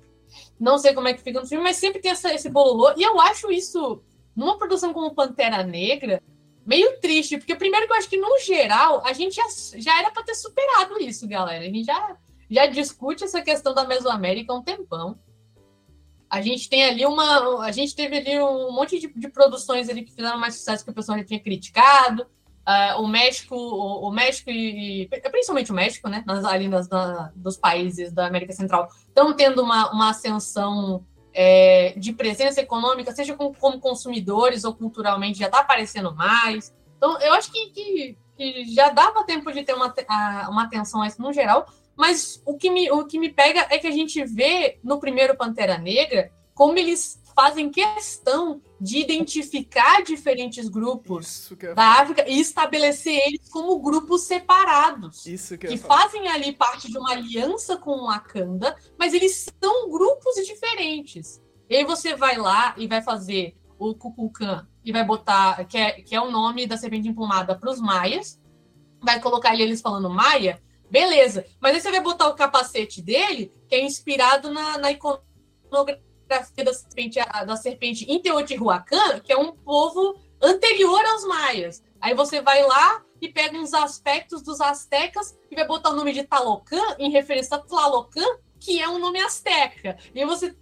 Não sei como é que fica no filme, mas sempre tem essa, esse bololô. E eu acho isso, numa produção como Pantera Negra, meio triste, porque primeiro que eu acho que, no geral, a gente já, já era para ter superado isso, galera. A gente já, já discute essa questão da Mesoamérica há um tempão. A gente tem ali uma. A gente teve ali um monte de, de produções ali que fizeram mais sucesso que o pessoal já tinha criticado. Uh, o México, o, o, México e principalmente o México, né, nas, ali nas, na, dos países da América Central, estão tendo uma, uma ascensão é, de presença econômica, seja com, como consumidores ou culturalmente, já está aparecendo mais. Então, eu acho que, que, que, já dava tempo de ter uma, uma atenção a isso no geral, mas o que, me, o que me pega é que a gente vê no primeiro Pantera Negra como eles fazem questão de identificar diferentes grupos da África e estabelecer eles como grupos separados. Isso que, que fazem ali parte de uma aliança com o Wakanda, mas eles são grupos diferentes. E aí você vai lá e vai fazer o Kukulkan e vai botar, que é, que é o nome da serpente emplumada para os maias, vai colocar ali eles falando maia, beleza. Mas aí você vai botar o capacete dele, que é inspirado na, na iconografia da serpente, da serpente em Teotihuacan, que é um povo anterior aos maias. Aí você vai lá e pega uns aspectos dos astecas e vai botar o nome de Talocan em referência a Tlalocan, que é um nome asteca. E aí você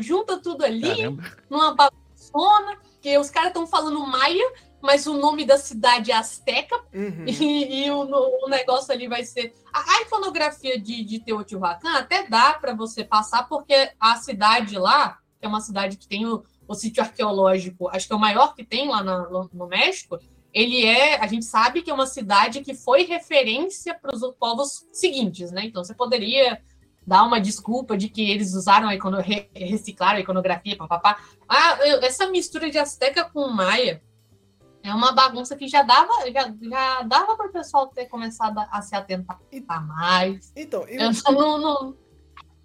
junta tudo ali Caramba. numa bagunçona, que os caras estão falando maia, mas o nome da cidade é Azteca, uhum. [LAUGHS] e, e o, o, negócio ali vai ser. A, a iconografia de, de Teotihuacan até dá para você passar, porque a cidade lá, que é uma cidade que tem o, o sítio arqueológico, acho que é o maior que tem lá no, no México, ele é, a gente sabe que é uma cidade que foi referência para os povos seguintes, né? Então você poderia dar uma desculpa de que eles usaram a icono, reciclaram a iconografia, papapá. Ah, essa mistura de Azteca com Maia é uma bagunça que já dava, já, já dava para o pessoal ter começado a, a se atentar mais. Então, eu, eu não, não,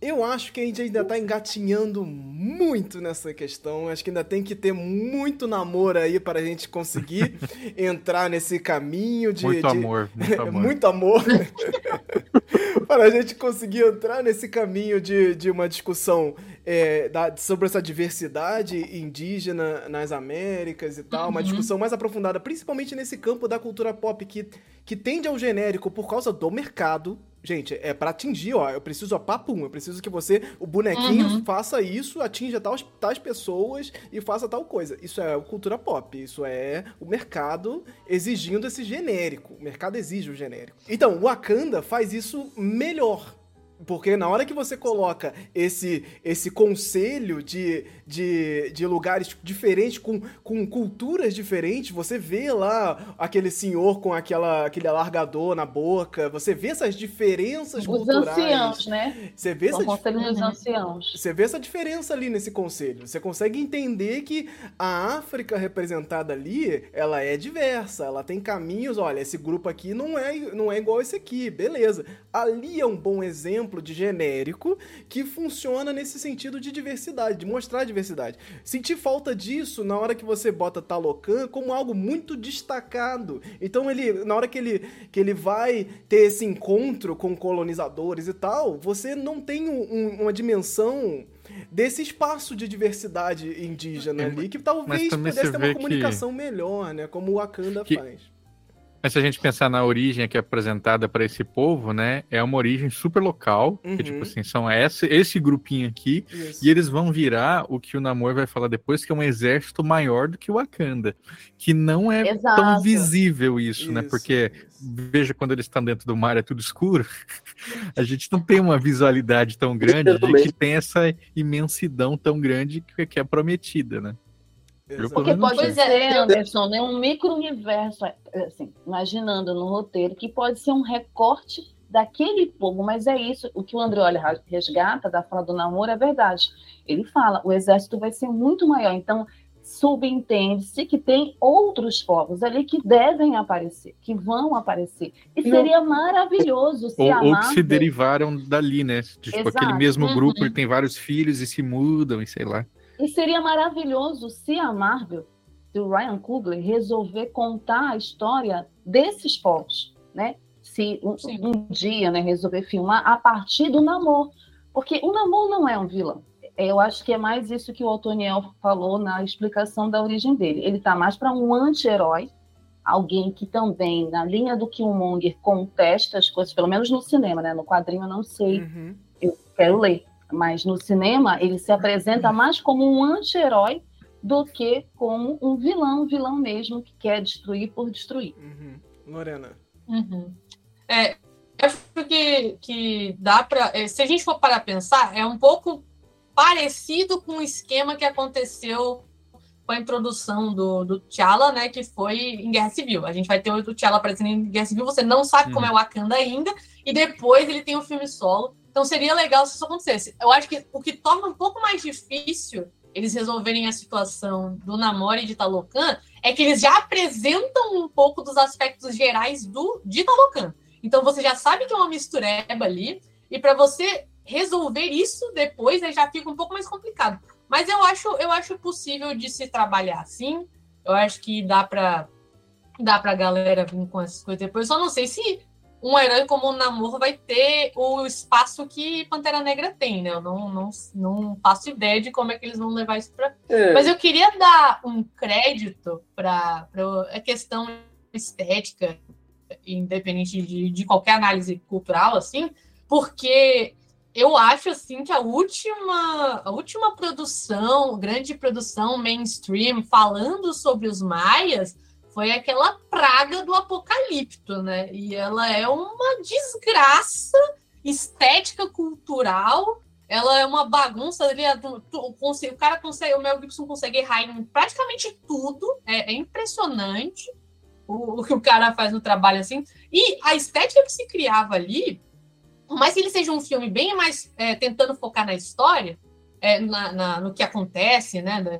eu acho que a gente ainda tá engatinhando muito nessa questão. Acho que ainda tem que ter muito namoro aí para a gente conseguir [LAUGHS] entrar nesse caminho de. Muito de... amor, muito [LAUGHS] amor. muito amor. [LAUGHS] para a gente conseguir entrar nesse caminho de, de uma discussão é, da, sobre essa diversidade indígena nas Américas e tal, uhum. uma discussão mais aprofundada, principalmente nesse campo da cultura pop que, que tende ao genérico por causa do mercado. Gente, é para atingir, ó. Eu preciso, ó, papum. Eu preciso que você, o bonequinho, uhum. faça isso, atinja tais, tais pessoas e faça tal coisa. Isso é cultura pop. Isso é o mercado exigindo esse genérico. O mercado exige o genérico. Então, o Wakanda faz isso melhor. Porque na hora que você coloca esse, esse conselho de, de, de lugares diferentes, com, com culturas diferentes, você vê lá aquele senhor com aquela, aquele alargador na boca, você vê essas diferenças Os culturais. Os anciãos, né? Você vê essa conselho dos anciãos. Você vê essa diferença ali nesse conselho. Você consegue entender que a África representada ali, ela é diversa, ela tem caminhos, olha, esse grupo aqui não é, não é igual esse aqui, beleza. Ali é um bom exemplo exemplo de genérico que funciona nesse sentido de diversidade, de mostrar diversidade. Senti falta disso na hora que você bota Talocan como algo muito destacado. Então ele, na hora que ele, que ele vai ter esse encontro com colonizadores e tal, você não tem um, uma dimensão desse espaço de diversidade indígena é, ali, que talvez pudesse ter uma comunicação que... melhor, né? Como o Wakanda que... faz. Mas se a gente pensar na origem que é apresentada para esse povo, né? É uma origem super local, uhum. que tipo assim, são esse, esse grupinho aqui, Isso. e eles vão virar o que o Namor vai falar depois, que é um exército maior do que o Wakanda. Que não é Exato. tão visível isso, isso né? Porque veja quando eles estão dentro do mar, é tudo escuro. [LAUGHS] a gente não tem uma visualidade tão grande de que tem essa imensidão tão grande que, que é prometida, né? Porque pode ser, Anderson, né, um micro-universo, assim, imaginando no roteiro, que pode ser um recorte daquele povo. Mas é isso, o que o André olha resgata da fala do namoro é verdade. Ele fala, o exército vai ser muito maior. Então, subentende-se que tem outros povos ali que devem aparecer, que vão aparecer. E seria maravilhoso se ou, a ou Marvel... que se derivaram dali, né? Tipo, Exato. aquele mesmo Uhum. grupo ele tem vários filhos e se mudam e sei lá. E seria maravilhoso se a Marvel, do Ryan Coogler, resolver contar a história desses povos, né? Se um, um dia, né, resolver filmar a partir do Namor. Porque o Namor não é um vilão. Eu acho que é mais isso que o Otoniel falou na explicação da origem dele. Ele está mais para um anti-herói, alguém que também, na linha do Killmonger, contesta as coisas, pelo menos no cinema, né? No quadrinho eu não sei Uhum. quero ler. Mas no cinema ele se apresenta mais como um anti-herói do que como um vilão, um vilão mesmo que quer destruir por destruir. Uhum. Lorena. Uhum. É, eu acho que, que dá para. Se a gente for parar a pensar, é um pouco parecido com o esquema que aconteceu com a introdução do, do T'Challa, né? Que foi em Guerra Civil. A gente vai ter o T'Challa aparecendo em Guerra Civil, você não sabe como é Wakanda ainda, e depois ele tem o filme solo. Então seria legal se isso acontecesse. Eu acho que o que torna um pouco mais difícil eles resolverem a situação do Namor e de Talocan é que eles já apresentam um pouco dos aspectos gerais do de Talocan. Então você já sabe que é uma mistureba ali, e para você resolver isso depois aí já fica um pouco mais complicado. Mas eu acho, eu acho possível de se trabalhar assim. Eu acho que dá para dá pra galera vir com essas coisas depois. Só não sei se um herói como o Namor vai ter o espaço que Pantera Negra tem, né? Eu não, não, não faço ideia de como é que eles vão levar isso pra. É, Mas eu queria dar um crédito para a questão estética, independente de, de qualquer análise cultural, assim, porque eu acho assim que a última, a última produção, grande produção mainstream, falando sobre os maias, foi aquela praga do apocalipto, né? E ela é uma desgraça estética cultural. Ela é uma bagunça ali. O cara consegue, o Mel Gibson consegue errar em praticamente tudo. É, é impressionante o, o, que o cara faz no trabalho assim. E a estética que se criava ali, mais que ele seja um filme bem mais é, tentando focar na história, é, na, na, no que acontece, né? No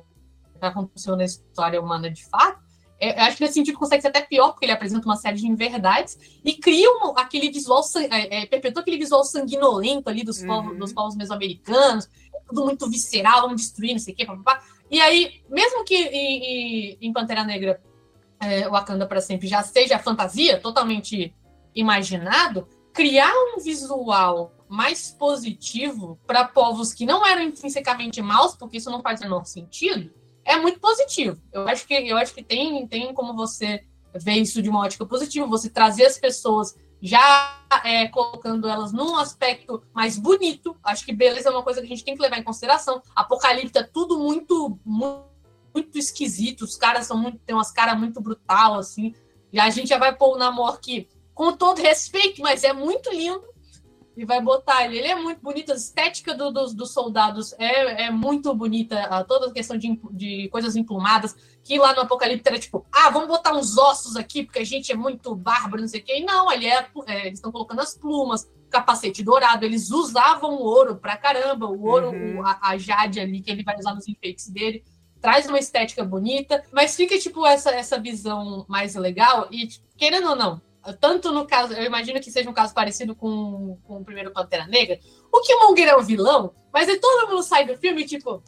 que aconteceu na história humana de fato. É, eu acho que nesse sentido consegue ser até pior, porque ele apresenta uma série de inverdades e cria um, aquele visual, é, perpetua aquele visual sanguinolento ali dos, uhum. povos, dos povos mesoamericanos, tudo muito visceral, vamos destruir, não sei o quê, papapá. E aí, mesmo que em, em Pantera Negra é, Wakanda para sempre já seja fantasia, totalmente imaginado, criar um visual mais positivo para povos que não eram intrinsecamente maus, porque isso não faz o menor sentido, é muito positivo. Eu acho que, eu acho que tem, tem como você ver isso de uma ótica positiva, você trazer as pessoas já é, colocando elas num aspecto mais bonito. Acho que beleza é uma coisa que a gente tem que levar em consideração. Apocalipse é tudo muito, muito, muito esquisito. Os caras são muito, tem umas caras muito brutal, assim. E a gente já vai pôr o Namor aqui, com todo respeito, mas é muito lindo. E vai botar ele. Ele é muito bonito, a estética do, dos, dos soldados é, é muito bonita. A, toda a questão de, de coisas emplumadas, que lá no Apocalipse era tipo, ah, vamos botar uns ossos aqui, porque a gente é muito bárbaro, não sei o quê. E não, ele é, é, eles estão colocando as plumas, capacete dourado. Eles usavam o ouro pra caramba, o ouro, uhum. a, a jade ali que ele vai usar nos enfeites dele traz uma estética bonita, mas fica tipo essa, essa visão mais legal e querendo ou não, tanto no caso, eu imagino que seja um caso parecido com, com o primeiro Pantera Negra, o Killmonger é o vilão, mas aí todo mundo sai do filme tipo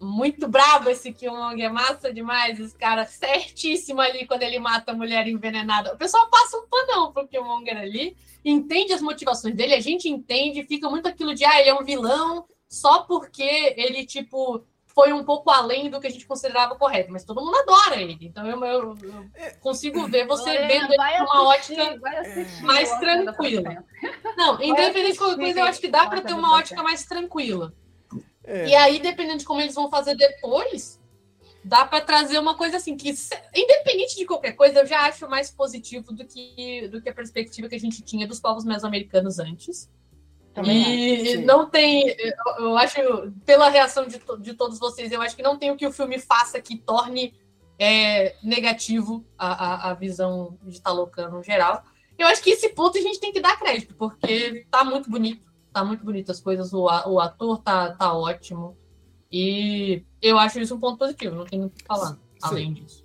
muito bravo esse Killmonger, massa demais, esse cara certíssimo ali quando ele mata a mulher envenenada. O pessoal passa um panão pro Killmonger ali, entende as motivações dele, a gente entende, fica muito aquilo de, ah, ele é um vilão só porque ele, tipo, foi um pouco além do que a gente considerava correto, mas todo mundo adora ele. Então eu, eu, eu consigo ver você Lorena, vendo ele com uma ótica mais tranquila. Não, independente de qualquer coisa, eu acho que dá para ter uma ótica mais tranquila. É. E aí, dependendo de como eles vão fazer depois, dá para trazer uma coisa assim que, independente de qualquer coisa, eu já acho mais positivo do que, do que a perspectiva que a gente tinha dos povos mesoamericanos antes. Também e não tem, eu acho, pela reação de, de todos vocês, eu acho que não tem o que o filme faça que torne é, negativo a, a, a, visão de Talocan no geral. Eu acho que esse ponto a gente tem que dar crédito, porque tá muito bonito. Tá muito bonito as coisas, o, o ator tá, tá ótimo. E eu acho isso um ponto positivo, não tem muito o que falar, além disso.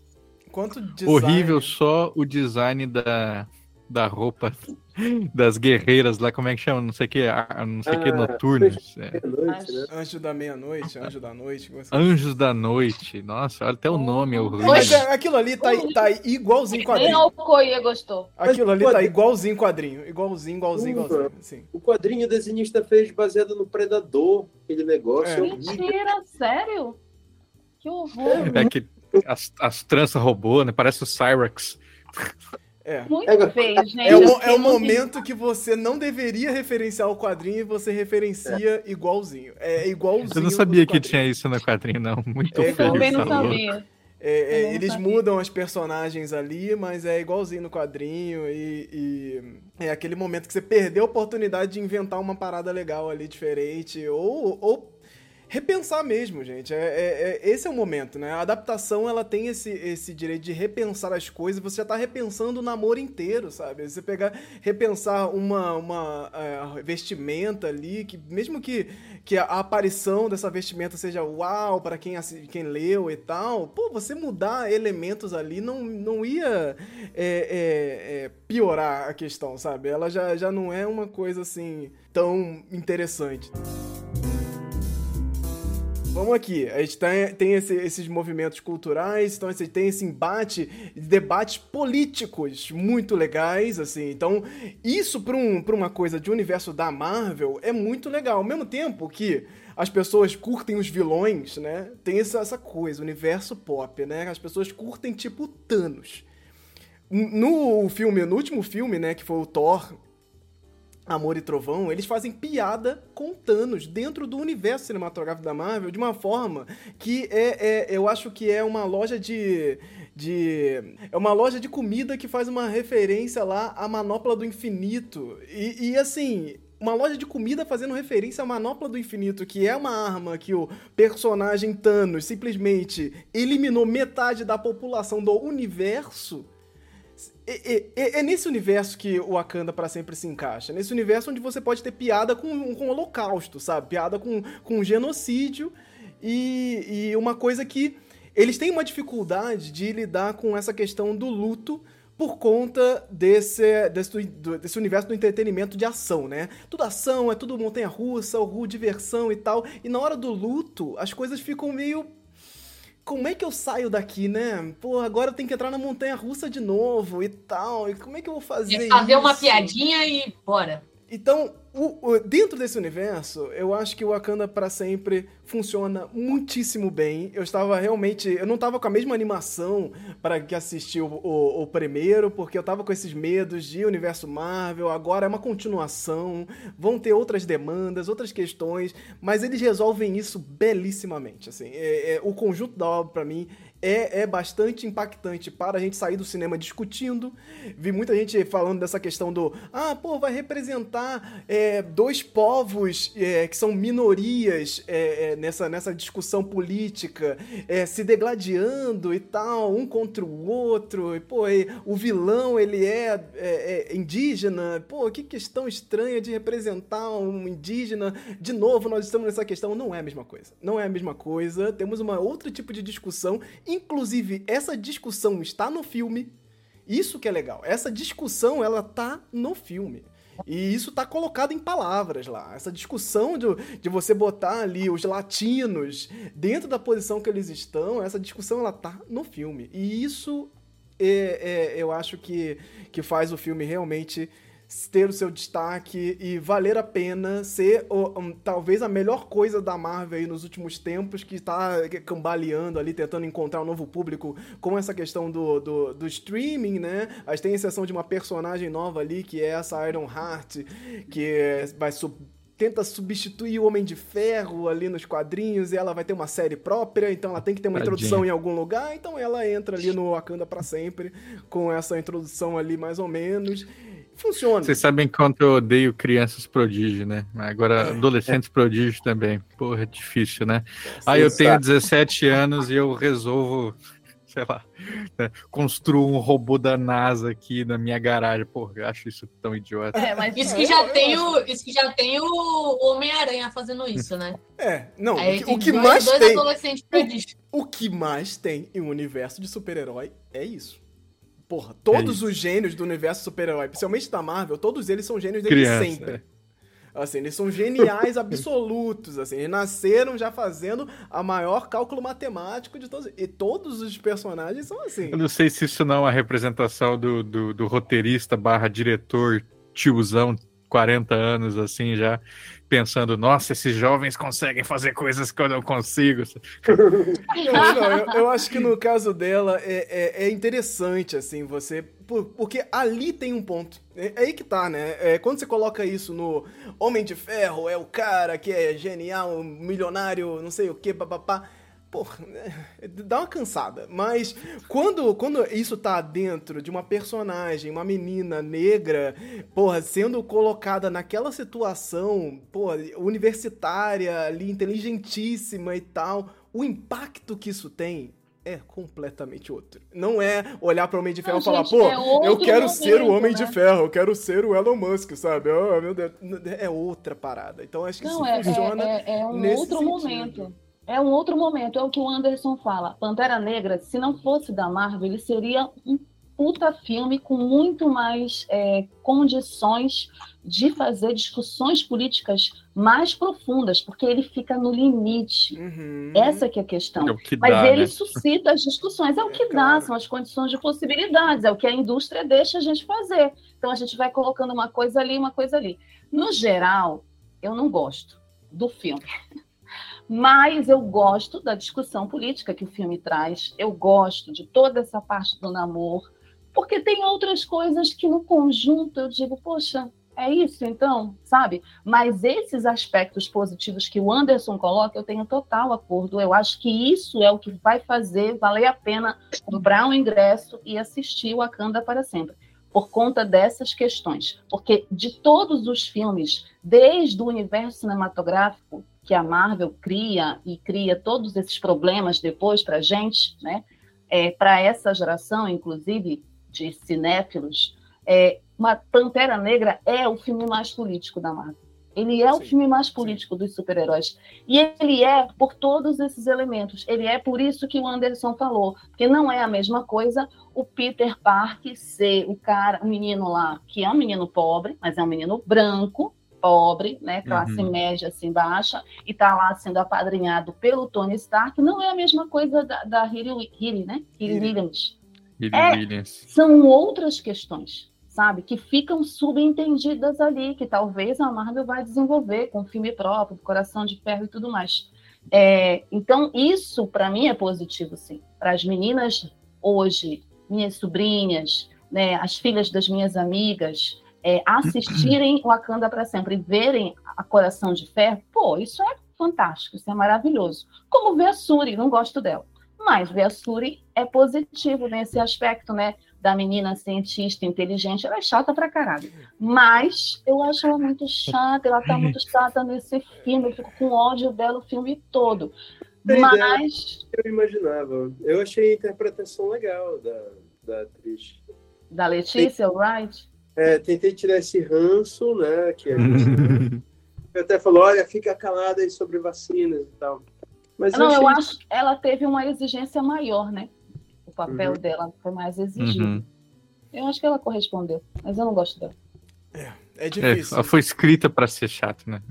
Quanto design... Horrível só o design da, da roupa [LAUGHS] das guerreiras lá, como é que chama? Não sei o que, não sei o ah, que, noturnos. É. Né? Anjo da meia-noite, anjo da noite. Anjos da noite, nossa, olha até o nome é horrível. Mas é, aquilo ali tá, tá igualzinho quadrinho. Nem o gostou. Aquilo ali tá igualzinho quadrinho, igualzinho, igualzinho, igualzinho. Assim. O quadrinho o desenhista fez baseado no Predador, aquele negócio. É. Mentira, sério? Que horror. É que as, as tranças robô, né? Parece o Cyrax. [LAUGHS] É. Muito é, feio, gente. É o, é o momento que você não deveria referenciar o quadrinho e você referencia é. igualzinho. É igualzinho. Eu não sabia que tinha isso no quadrinho, não. Muito é, feio. Também não sabia. É, é, eles sabia. mudam as personagens ali, mas é igualzinho no quadrinho e, e, é aquele momento que você perdeu a oportunidade de inventar uma parada legal ali diferente ou, ou repensar mesmo, gente. É, é, é, esse é o momento, né? A adaptação, ela tem esse, esse direito de repensar as coisas. Você já tá repensando o namoro inteiro, sabe? Você pegar, repensar uma, uma é, vestimenta ali, que mesmo que, que a aparição dessa vestimenta seja uau para quem, quem leu e tal, pô, você mudar elementos ali não, não ia é, é, é, piorar a questão, sabe? Ela já, já não é uma coisa assim tão interessante. Vamos aqui, a gente tem, tem esse, esses movimentos culturais, então a gente tem esse embate, debates políticos muito legais, assim. Então, isso para um, uma coisa de universo da Marvel é muito legal. Ao mesmo tempo que as pessoas curtem os vilões, né? Tem essa, essa coisa, universo pop, né? As pessoas curtem tipo Thanos. No filme, no último filme, né, que foi o Thor Amor e Trovão, eles fazem piada com Thanos dentro do universo cinematográfico da Marvel de uma forma que é, é eu acho que é uma loja de, de. É uma loja de comida que faz uma referência lá à manopla do infinito. E, e assim, uma loja de comida fazendo referência à manopla do infinito, que é uma arma que o personagem Thanos simplesmente eliminou metade da população do universo. É, é, é, nesse universo que o Wakanda para sempre se encaixa. Nesse universo onde você pode ter piada com, com o holocausto, sabe? Piada com, com genocídio e, e uma coisa que eles têm uma dificuldade de lidar com essa questão do luto por conta desse, desse, desse universo do entretenimento de ação, né? Tudo ação, é tudo montanha-russa, diversão e tal. E na hora do luto, as coisas ficam meio como é que eu saio daqui, né? Pô, agora eu tenho que entrar na montanha russa de novo e tal. E como é que eu vou fazer? É fazer isso? uma piadinha e bora. Então, o, o, dentro desse universo, eu acho que o Wakanda para sempre funciona muitíssimo bem. Eu estava realmente. Eu não estava com a mesma animação para que assistir o, o, o, primeiro, porque eu estava com esses medos de universo Marvel. Agora é uma continuação, vão ter outras demandas, outras questões, mas eles resolvem isso belíssimamente. Assim, é, é, o conjunto da obra, para mim, é, é bastante impactante para a gente sair do cinema discutindo. Vi muita gente falando dessa questão do ah, pô, vai representar é, dois povos é, que são minorias é, é nessa, nessa discussão política, é, se degladiando e tal, um contra o outro. E, pô, e, o vilão ele é, é, indígena. Pô, que questão estranha de representar um indígena. De novo, nós estamos nessa questão. Não é a mesma coisa. Não é a mesma coisa. Temos uma outro tipo de discussão Inclusive, essa discussão está no filme. Isso que é legal. Essa discussão, ela tá no filme. E isso tá colocado em palavras lá. Essa discussão de, de você botar ali os latinos dentro da posição que eles estão, essa discussão ela tá no filme. E isso é, é, eu acho que, que faz o filme realmente ter o seu destaque e valer a pena ser um, talvez a melhor coisa da Marvel aí nos últimos tempos, que está cambaleando ali, tentando encontrar um novo público com essa questão do, do, do streaming, né? Mas tem exceção de uma personagem nova ali, que é essa Iron Heart, que vai tenta substituir o Homem de Ferro ali nos quadrinhos e ela vai ter uma série própria, então ela tem que ter uma Tadinha. introdução em algum lugar, então ela entra ali no Wakanda para sempre com essa introdução ali mais ou menos funciona. Vocês sabem quanto eu odeio crianças prodígio, né? Agora, é. adolescentes é. prodígio também. Porra, é difícil, né? Aí ah, eu tenho 17 anos e eu resolvo sei lá, né, construo um robô da NASA aqui na minha garagem. Porra, eu acho isso tão idiota. É, mas isso que já tem o, isso que já tem o Homem-Aranha fazendo isso, né? É, não, Aí o que, o que dois, mais dois tem, adolescentes perdidos. o que mais tem em um universo de super-herói é isso. Porra, todos isso. os gênios do universo super-herói, principalmente da Marvel, todos eles são gênios desde Criança, sempre. é. Assim, eles são geniais [LAUGHS] absolutos, assim, eles nasceram já fazendo a maior cálculo matemático de todos. E todos os personagens são assim. Eu não sei se isso não é uma representação do, do, do roteirista barra diretor tiozão, 40 anos, assim, já pensando, nossa, esses jovens conseguem fazer coisas que eu não consigo. Não, [LAUGHS] não, eu, eu acho que no caso dela é, é, é interessante, assim, você. por- porque ali tem um ponto. É, é aí que tá, né? É, quando você coloca isso no Homem de Ferro, é o cara que é genial, milionário, não sei o que, papapá. Porra, é, dá uma cansada. Mas quando, quando isso tá dentro de uma personagem, uma menina negra, porra, sendo colocada naquela situação, porra, universitária, ali, inteligentíssima e tal, o impacto que isso tem é completamente outro. Não é olhar para o Homem de Ferro Não, e falar, gente, pô, é eu quero ser o momento, Homem né? de Ferro, eu quero ser o Elon Musk, sabe? Oh, meu Deus. É outra parada. Então acho que Não, isso é, funciona. é, é- é um outro sentido. momento. É um outro momento, é o que o Anderson fala. Pantera Negra, se não fosse da Marvel, ele seria um puta filme com muito mais é, condições de fazer discussões políticas mais profundas, porque ele fica no limite. Uhum. Essa que é a questão. É o que Mas dá, ele né? suscita as discussões, é o que É, dá, são as condições de possibilidades, é o que a indústria deixa a gente fazer. Então a gente vai colocando uma coisa ali, uma coisa ali. No geral, eu não gosto do filme. Mas eu gosto da discussão política que o filme traz, eu gosto de toda essa parte do namoro, porque tem outras coisas que no conjunto eu digo, poxa, é isso então, sabe? Mas esses aspectos positivos que o Anderson coloca, eu tenho total acordo. Eu acho que isso é o que vai fazer valer a pena comprar um ingresso e assistir o Wakanda para sempre. Por conta dessas questões. Porque de todos os filmes, desde o universo cinematográfico que a Marvel cria e cria todos esses problemas depois para a gente, né? É, para essa geração, inclusive, de cinéfilos, é, uma Pantera Negra é o filme mais político da Marvel. Ele é o Sim, filme mais político dos super-heróis. E ele é por todos esses elementos. Ele é por isso que o Anderson falou. Porque não é a mesma coisa o Peter Parker ser o cara, o menino lá, que é um menino pobre, mas é um menino branco, pobre, né? Classe Uhum. média assim baixa, e tá lá sendo apadrinhado pelo Tony Stark. Não é a mesma coisa da, da né? Riri. Williams É. Williams. são outras questões, sabe? Que ficam subentendidas ali, que talvez a Marvel vai desenvolver com filme próprio, Coração de Ferro e tudo mais. É, então, isso para mim é positivo, sim. Para as meninas hoje, minhas sobrinhas, né, as filhas das minhas amigas, é, assistirem Wakanda para sempre e verem a Coração de Ferro, pô, isso é fantástico, isso é maravilhoso. Como ver a Suri, não gosto dela. Mas ver a Suri é positivo nesse aspecto, né? Da menina cientista, inteligente, ela é chata pra caralho. Mas eu acho ela muito chata, ela tá muito chata nesse filme, eu fico com ódio dela o filme todo. Mas, Eu imaginava. Eu achei a interpretação legal da, da atriz. da Letícia Wright, É, tentei tirar esse ranço, né? Que a Uhum. gente eu até falou, olha, fica calada aí sobre vacinas e tal. Mas não, eu eu achei acho que ela teve uma exigência maior, né? O papel Uhum. dela foi mais exigido. Uhum. Eu acho que ela correspondeu, mas eu não gosto dela. É É, difícil. ela foi escrita pra ser chata, né?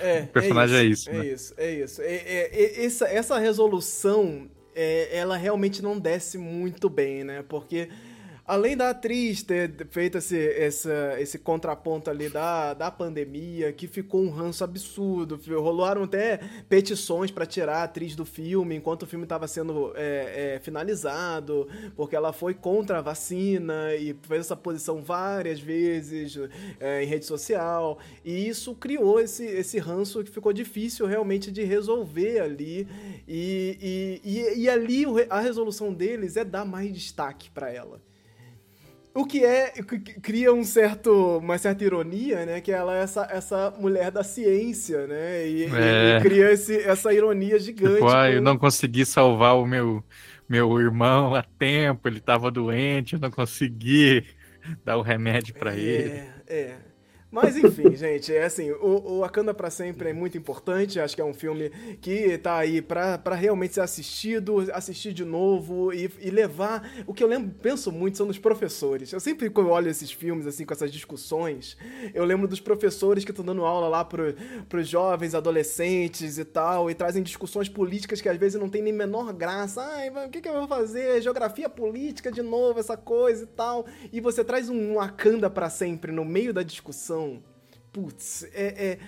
É, o personagem é isso, é né? isso, é isso. É, é, é, essa, essa resolução, é, ela realmente não desce muito bem, né? Porque além da atriz ter feito esse, esse contraponto ali da, da pandemia, que ficou um ranço absurdo, rolaram até petições pra tirar a atriz do filme enquanto o filme estava sendo é, é, finalizado, porque ela foi contra a vacina e fez essa posição várias vezes é, em rede social, e isso criou esse, esse ranço que ficou difícil realmente de resolver ali, e, e, e, e ali a resolução deles é dar mais destaque pra ela. O que é que cria um certo, uma certa ironia, né? Que ela é essa, essa mulher da ciência, né? E, é. e cria esse, essa ironia gigante. Tipo, ah, eu não consegui salvar o meu, meu irmão a tempo, ele estava doente, eu não consegui dar o remédio para é, ele. É, mas enfim, [LAUGHS] gente, é assim, o, o Wakanda para sempre é muito importante, acho que é um filme que tá aí para realmente ser assistido, assistir de novo e, e, levar, o que eu lembro, penso muito são dos professores. Eu sempre quando eu olho esses filmes assim com essas discussões, eu lembro dos professores que estão dando aula lá pro, pros jovens, adolescentes e tal, e trazem discussões políticas que às vezes não tem nem menor graça. Ai, o que, que eu vou fazer? Geografia política de novo, essa coisa e tal. E você traz um Wakanda para sempre no meio da discussão putz, é, é,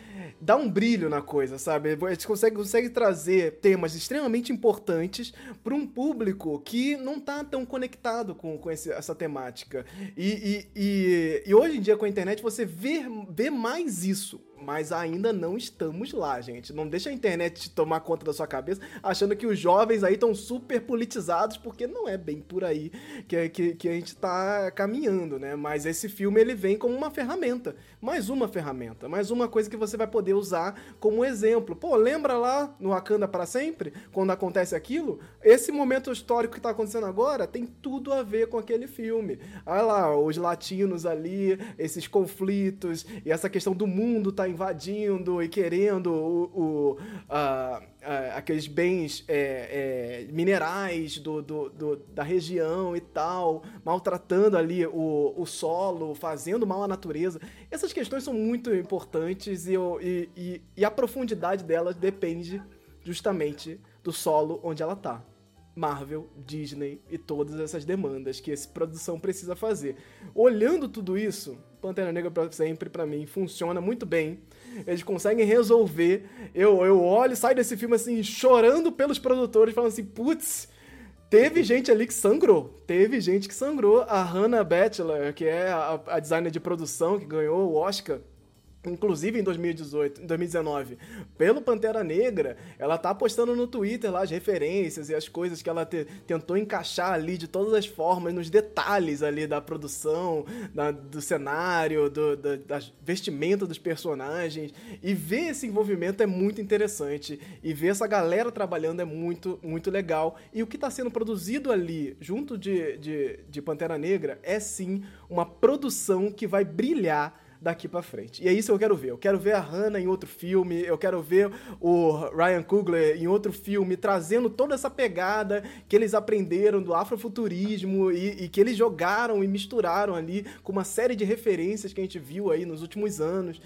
dá um brilho na coisa, sabe? A gente consegue, consegue trazer temas extremamente importantes para um público que não tá tão conectado com, com esse, essa temática. E, e, e, e, hoje em dia, com a internet, você vê, vê mais isso mas ainda não estamos lá, gente. Não deixa a internet tomar conta da sua cabeça achando que os jovens aí estão super politizados, porque não é bem por aí que, que, que, a gente tá caminhando, né? Mas esse filme ele vem como uma ferramenta, mais uma ferramenta, mais uma coisa que você vai poder usar como exemplo. Pô, lembra lá no Wakanda para sempre, quando acontece aquilo? Esse momento histórico que tá acontecendo agora tem tudo a ver com aquele filme. Olha lá, os latinos ali, esses conflitos e essa questão do mundo tá invadindo e querendo o, o uh, aqueles bens é, é, minerais do, do, do, da região e tal, maltratando ali o, o solo, fazendo mal à natureza. Essas questões são muito importantes e, e, e, e a profundidade delas depende justamente do solo onde ela está. Marvel, Disney e todas essas demandas que essa produção precisa fazer. Olhando tudo isso, Pantera Negra para sempre para mim funciona muito bem. Eles conseguem resolver. Eu eu olho, saio desse filme assim chorando pelos produtores, falando assim, putz, Teve gente ali que sangrou. Teve gente que sangrou. A Hannah Batchelor, que é a, a designer de produção que ganhou o Oscar inclusive em 2018, em 2019, pelo Pantera Negra, ela tá postando no Twitter lá as referências e as coisas que ela te, tentou encaixar ali de todas as formas, nos detalhes ali da produção, da, do cenário, do, da vestimenta dos personagens. E ver esse envolvimento é muito interessante. E ver essa galera trabalhando é muito, muito legal. E o que está sendo produzido ali, junto de, de, de Pantera Negra, é sim uma produção que vai brilhar daqui para frente. E é isso que eu quero ver. Eu quero ver a Hannah em outro filme, eu quero ver o Ryan Coogler em outro filme, trazendo toda essa pegada que eles aprenderam do afrofuturismo e, e que eles jogaram e misturaram ali com uma série de referências que a gente viu aí nos últimos anos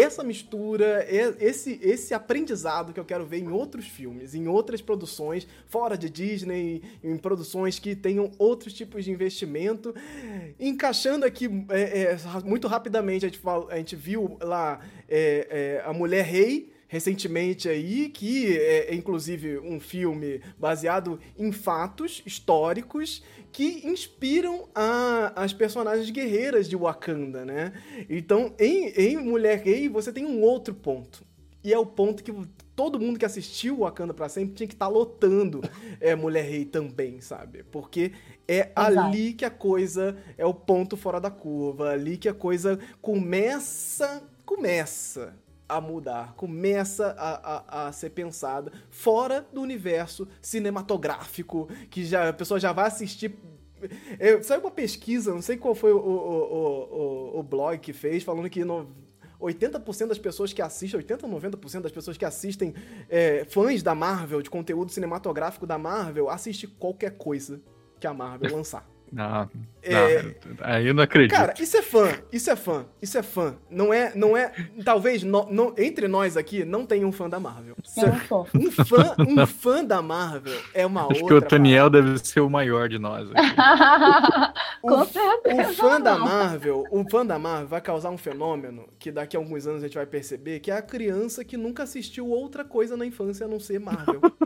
essa mistura, esse, esse aprendizado que eu quero ver em outros filmes, em outras produções, fora de Disney, em produções que tenham outros tipos de investimento. Encaixando aqui é, é, muito rapidamente, a gente, a gente viu lá é, é a Mulher Rei recentemente aí, que é, é inclusive um filme baseado em fatos históricos que inspiram a, as personagens guerreiras de Wakanda, né? Então, em, em Mulher Rei, você tem um outro ponto. E é o ponto que todo mundo que assistiu Wakanda para sempre tinha que estar tá lotando [LAUGHS] é, Mulher Rei também, sabe? Porque é Exato. ali que a coisa é o ponto fora da curva, ali que a coisa começa, começa a mudar, começa a, a, a, ser pensada fora do universo cinematográfico, que já, a pessoa já vai assistir. Eu, saiu uma pesquisa, não sei qual foi o, o, o, o blog que fez, falando que no, 80% das pessoas que assistem, 80% ou 90% das pessoas que assistem, é, fãs da Marvel, de conteúdo cinematográfico da Marvel, assiste qualquer coisa que a Marvel lançar. Não, é... não, aí eu não acredito. Cara, isso é fã, isso é fã, isso é fã. Não é, não é. Talvez no, no, entre nós aqui não tenha um fã da Marvel. Um fã, um fã da Marvel é uma Acho outra. Acho que o Toniel deve ser o maior de nós. [LAUGHS] o, Com certeza. O fã da Marvel, o fã da Marvel vai causar um fenômeno que daqui a alguns anos a gente vai perceber que é a criança que nunca assistiu outra coisa na infância a não ser Marvel. [LAUGHS]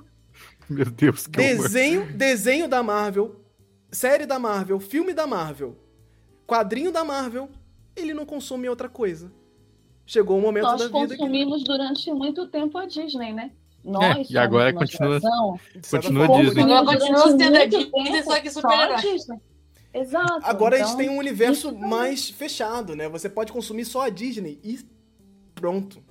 Meu Deus, que desenho, desenho da Marvel série da Marvel, filme da Marvel, quadrinho da Marvel, ele não consome outra coisa. Chegou o um momento Nós da vida Nós consumimos que... durante muito tempo a Disney, né? Nós é, e agora continua, geração, continua Disney. Continua, continua sendo a Disney, só que super-herói. Exato. Agora então, a gente tem um universo isso- mais fechado, né? Você pode consumir só a Disney e pronto.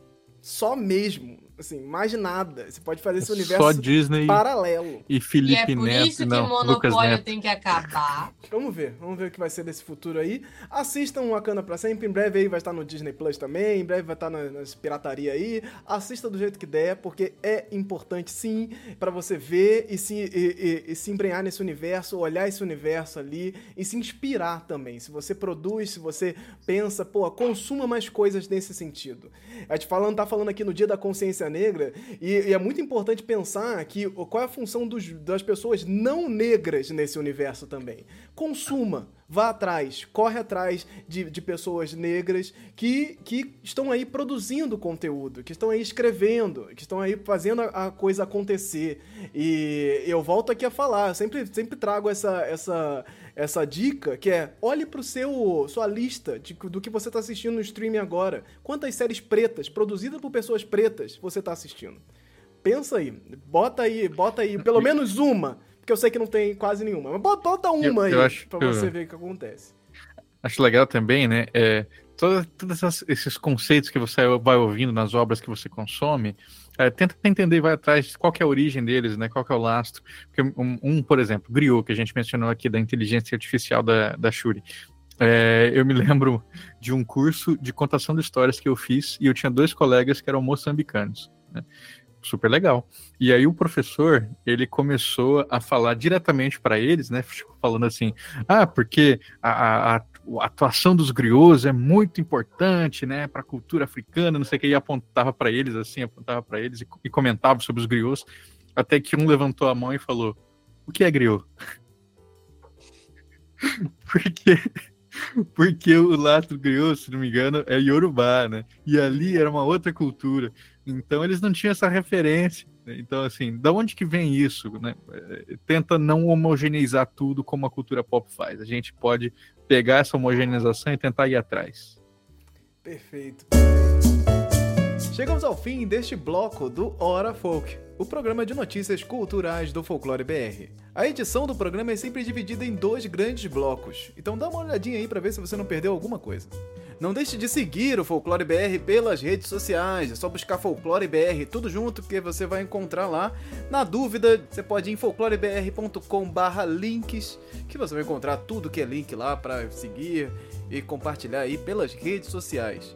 Só mesmo. Assim, mais nada. Você pode fazer esse universo Só Disney paralelo. e E Felipe é por Neto. isso que não, o Lucas monopólio Neto. tem que acabar. [LAUGHS] Vamos ver, vamos ver o que vai ser desse futuro aí. Assistam Wakanda pra sempre, em breve aí vai estar no Disney Plus também, em breve vai estar na- nas pirataria aí. Assista do jeito que der, porque é importante sim pra você ver e se, e, e- e se embrenhar nesse universo, olhar esse universo ali e se inspirar também. Se você produz, se você pensa, pô, consuma mais coisas nesse sentido. A gente falando, tá falando aqui no Dia da Consciência Negra, e, e é muito importante pensar que qual é a função dos- das pessoas não negras nesse universo também. Consuma, vá atrás, corre atrás de, de pessoas negras que, que estão aí produzindo conteúdo, que estão aí escrevendo, que estão aí fazendo a, a coisa acontecer. E eu volto aqui a falar, eu sempre, sempre trago essa, essa, essa dica, que é olhe pro seu sua lista de, do que você está assistindo no streaming agora. Quantas séries pretas, produzidas por pessoas pretas, você está assistindo? Pensa aí, bota aí, bota aí, pelo [LAUGHS] menos uma, porque eu sei que não tem quase nenhuma, mas bota, uma Eu- aí eu acho pra que eu- você ver o que acontece. Acho legal também, né? É, todos esses conceitos que você vai ouvindo nas obras que você consome, é, tenta entender vai atrás qual é a origem deles, né? Qual é o lastro. Porque um, um, por exemplo, Griot, que a gente mencionou aqui da inteligência artificial da, da Shuri. É, eu me lembro de um curso de contação de histórias que eu fiz e eu tinha dois colegas que eram moçambicanos. Né? Super legal. E aí o professor, ele começou a falar diretamente para eles, né? Falando assim, ah, porque a, a- a- atuação dos griots é muito importante, né, para a cultura africana, não sei o que, e apontava para eles assim, apontava para eles e, e comentava sobre os griots, até que um levantou a mão e falou: "O que é griot?" [LAUGHS] porque porque o lado griot, se não me engano, é Yorubá, né? E ali era uma outra cultura. Então eles não tinham essa referência. Né? Então, assim, da onde que vem isso? Né? Eh, Tenta não homogeneizar tudo como a cultura pop faz. A gente pode pegar essa homogeneização e tentar ir atrás. Perfeito. Chegamos ao fim deste bloco do Hora Folk, o programa de notícias culturais do Folclore BR. A edição do programa é sempre dividida em dois grandes blocos, então dá uma olhadinha aí pra ver se você não perdeu alguma coisa. Não deixe de seguir o Folclore BR pelas redes sociais, é só buscar Folclore BR tudo junto que você vai encontrar lá. Na dúvida, você pode ir em folclorebr.com/links, que você vai encontrar tudo que é link lá pra seguir e compartilhar aí pelas redes sociais.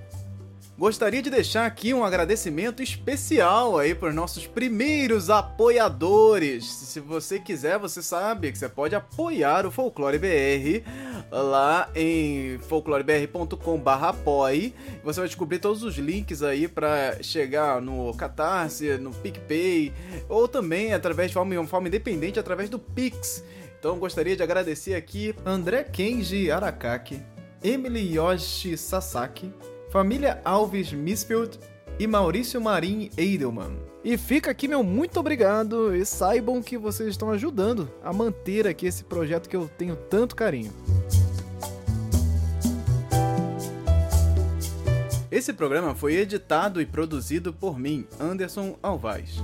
Gostaria de deixar aqui um agradecimento especial aí para os nossos primeiros apoiadores. Se você quiser, você sabe que você pode apoiar o Folclore BR lá em folclorebr.com/apoie. Você vai descobrir todos os links aí para chegar no Catarse, no PicPay ou também através de forma, forma independente através do Pix. Então gostaria de agradecer aqui André Kenji Arakaki, Emily Yoshi Sasaki, Família Alves Misfield e Maurício Marim Edelman. E fica aqui meu muito obrigado e saibam que vocês estão ajudando a manter aqui esse projeto que eu tenho tanto carinho. Esse programa foi editado e produzido por mim, Anderson Alvaz.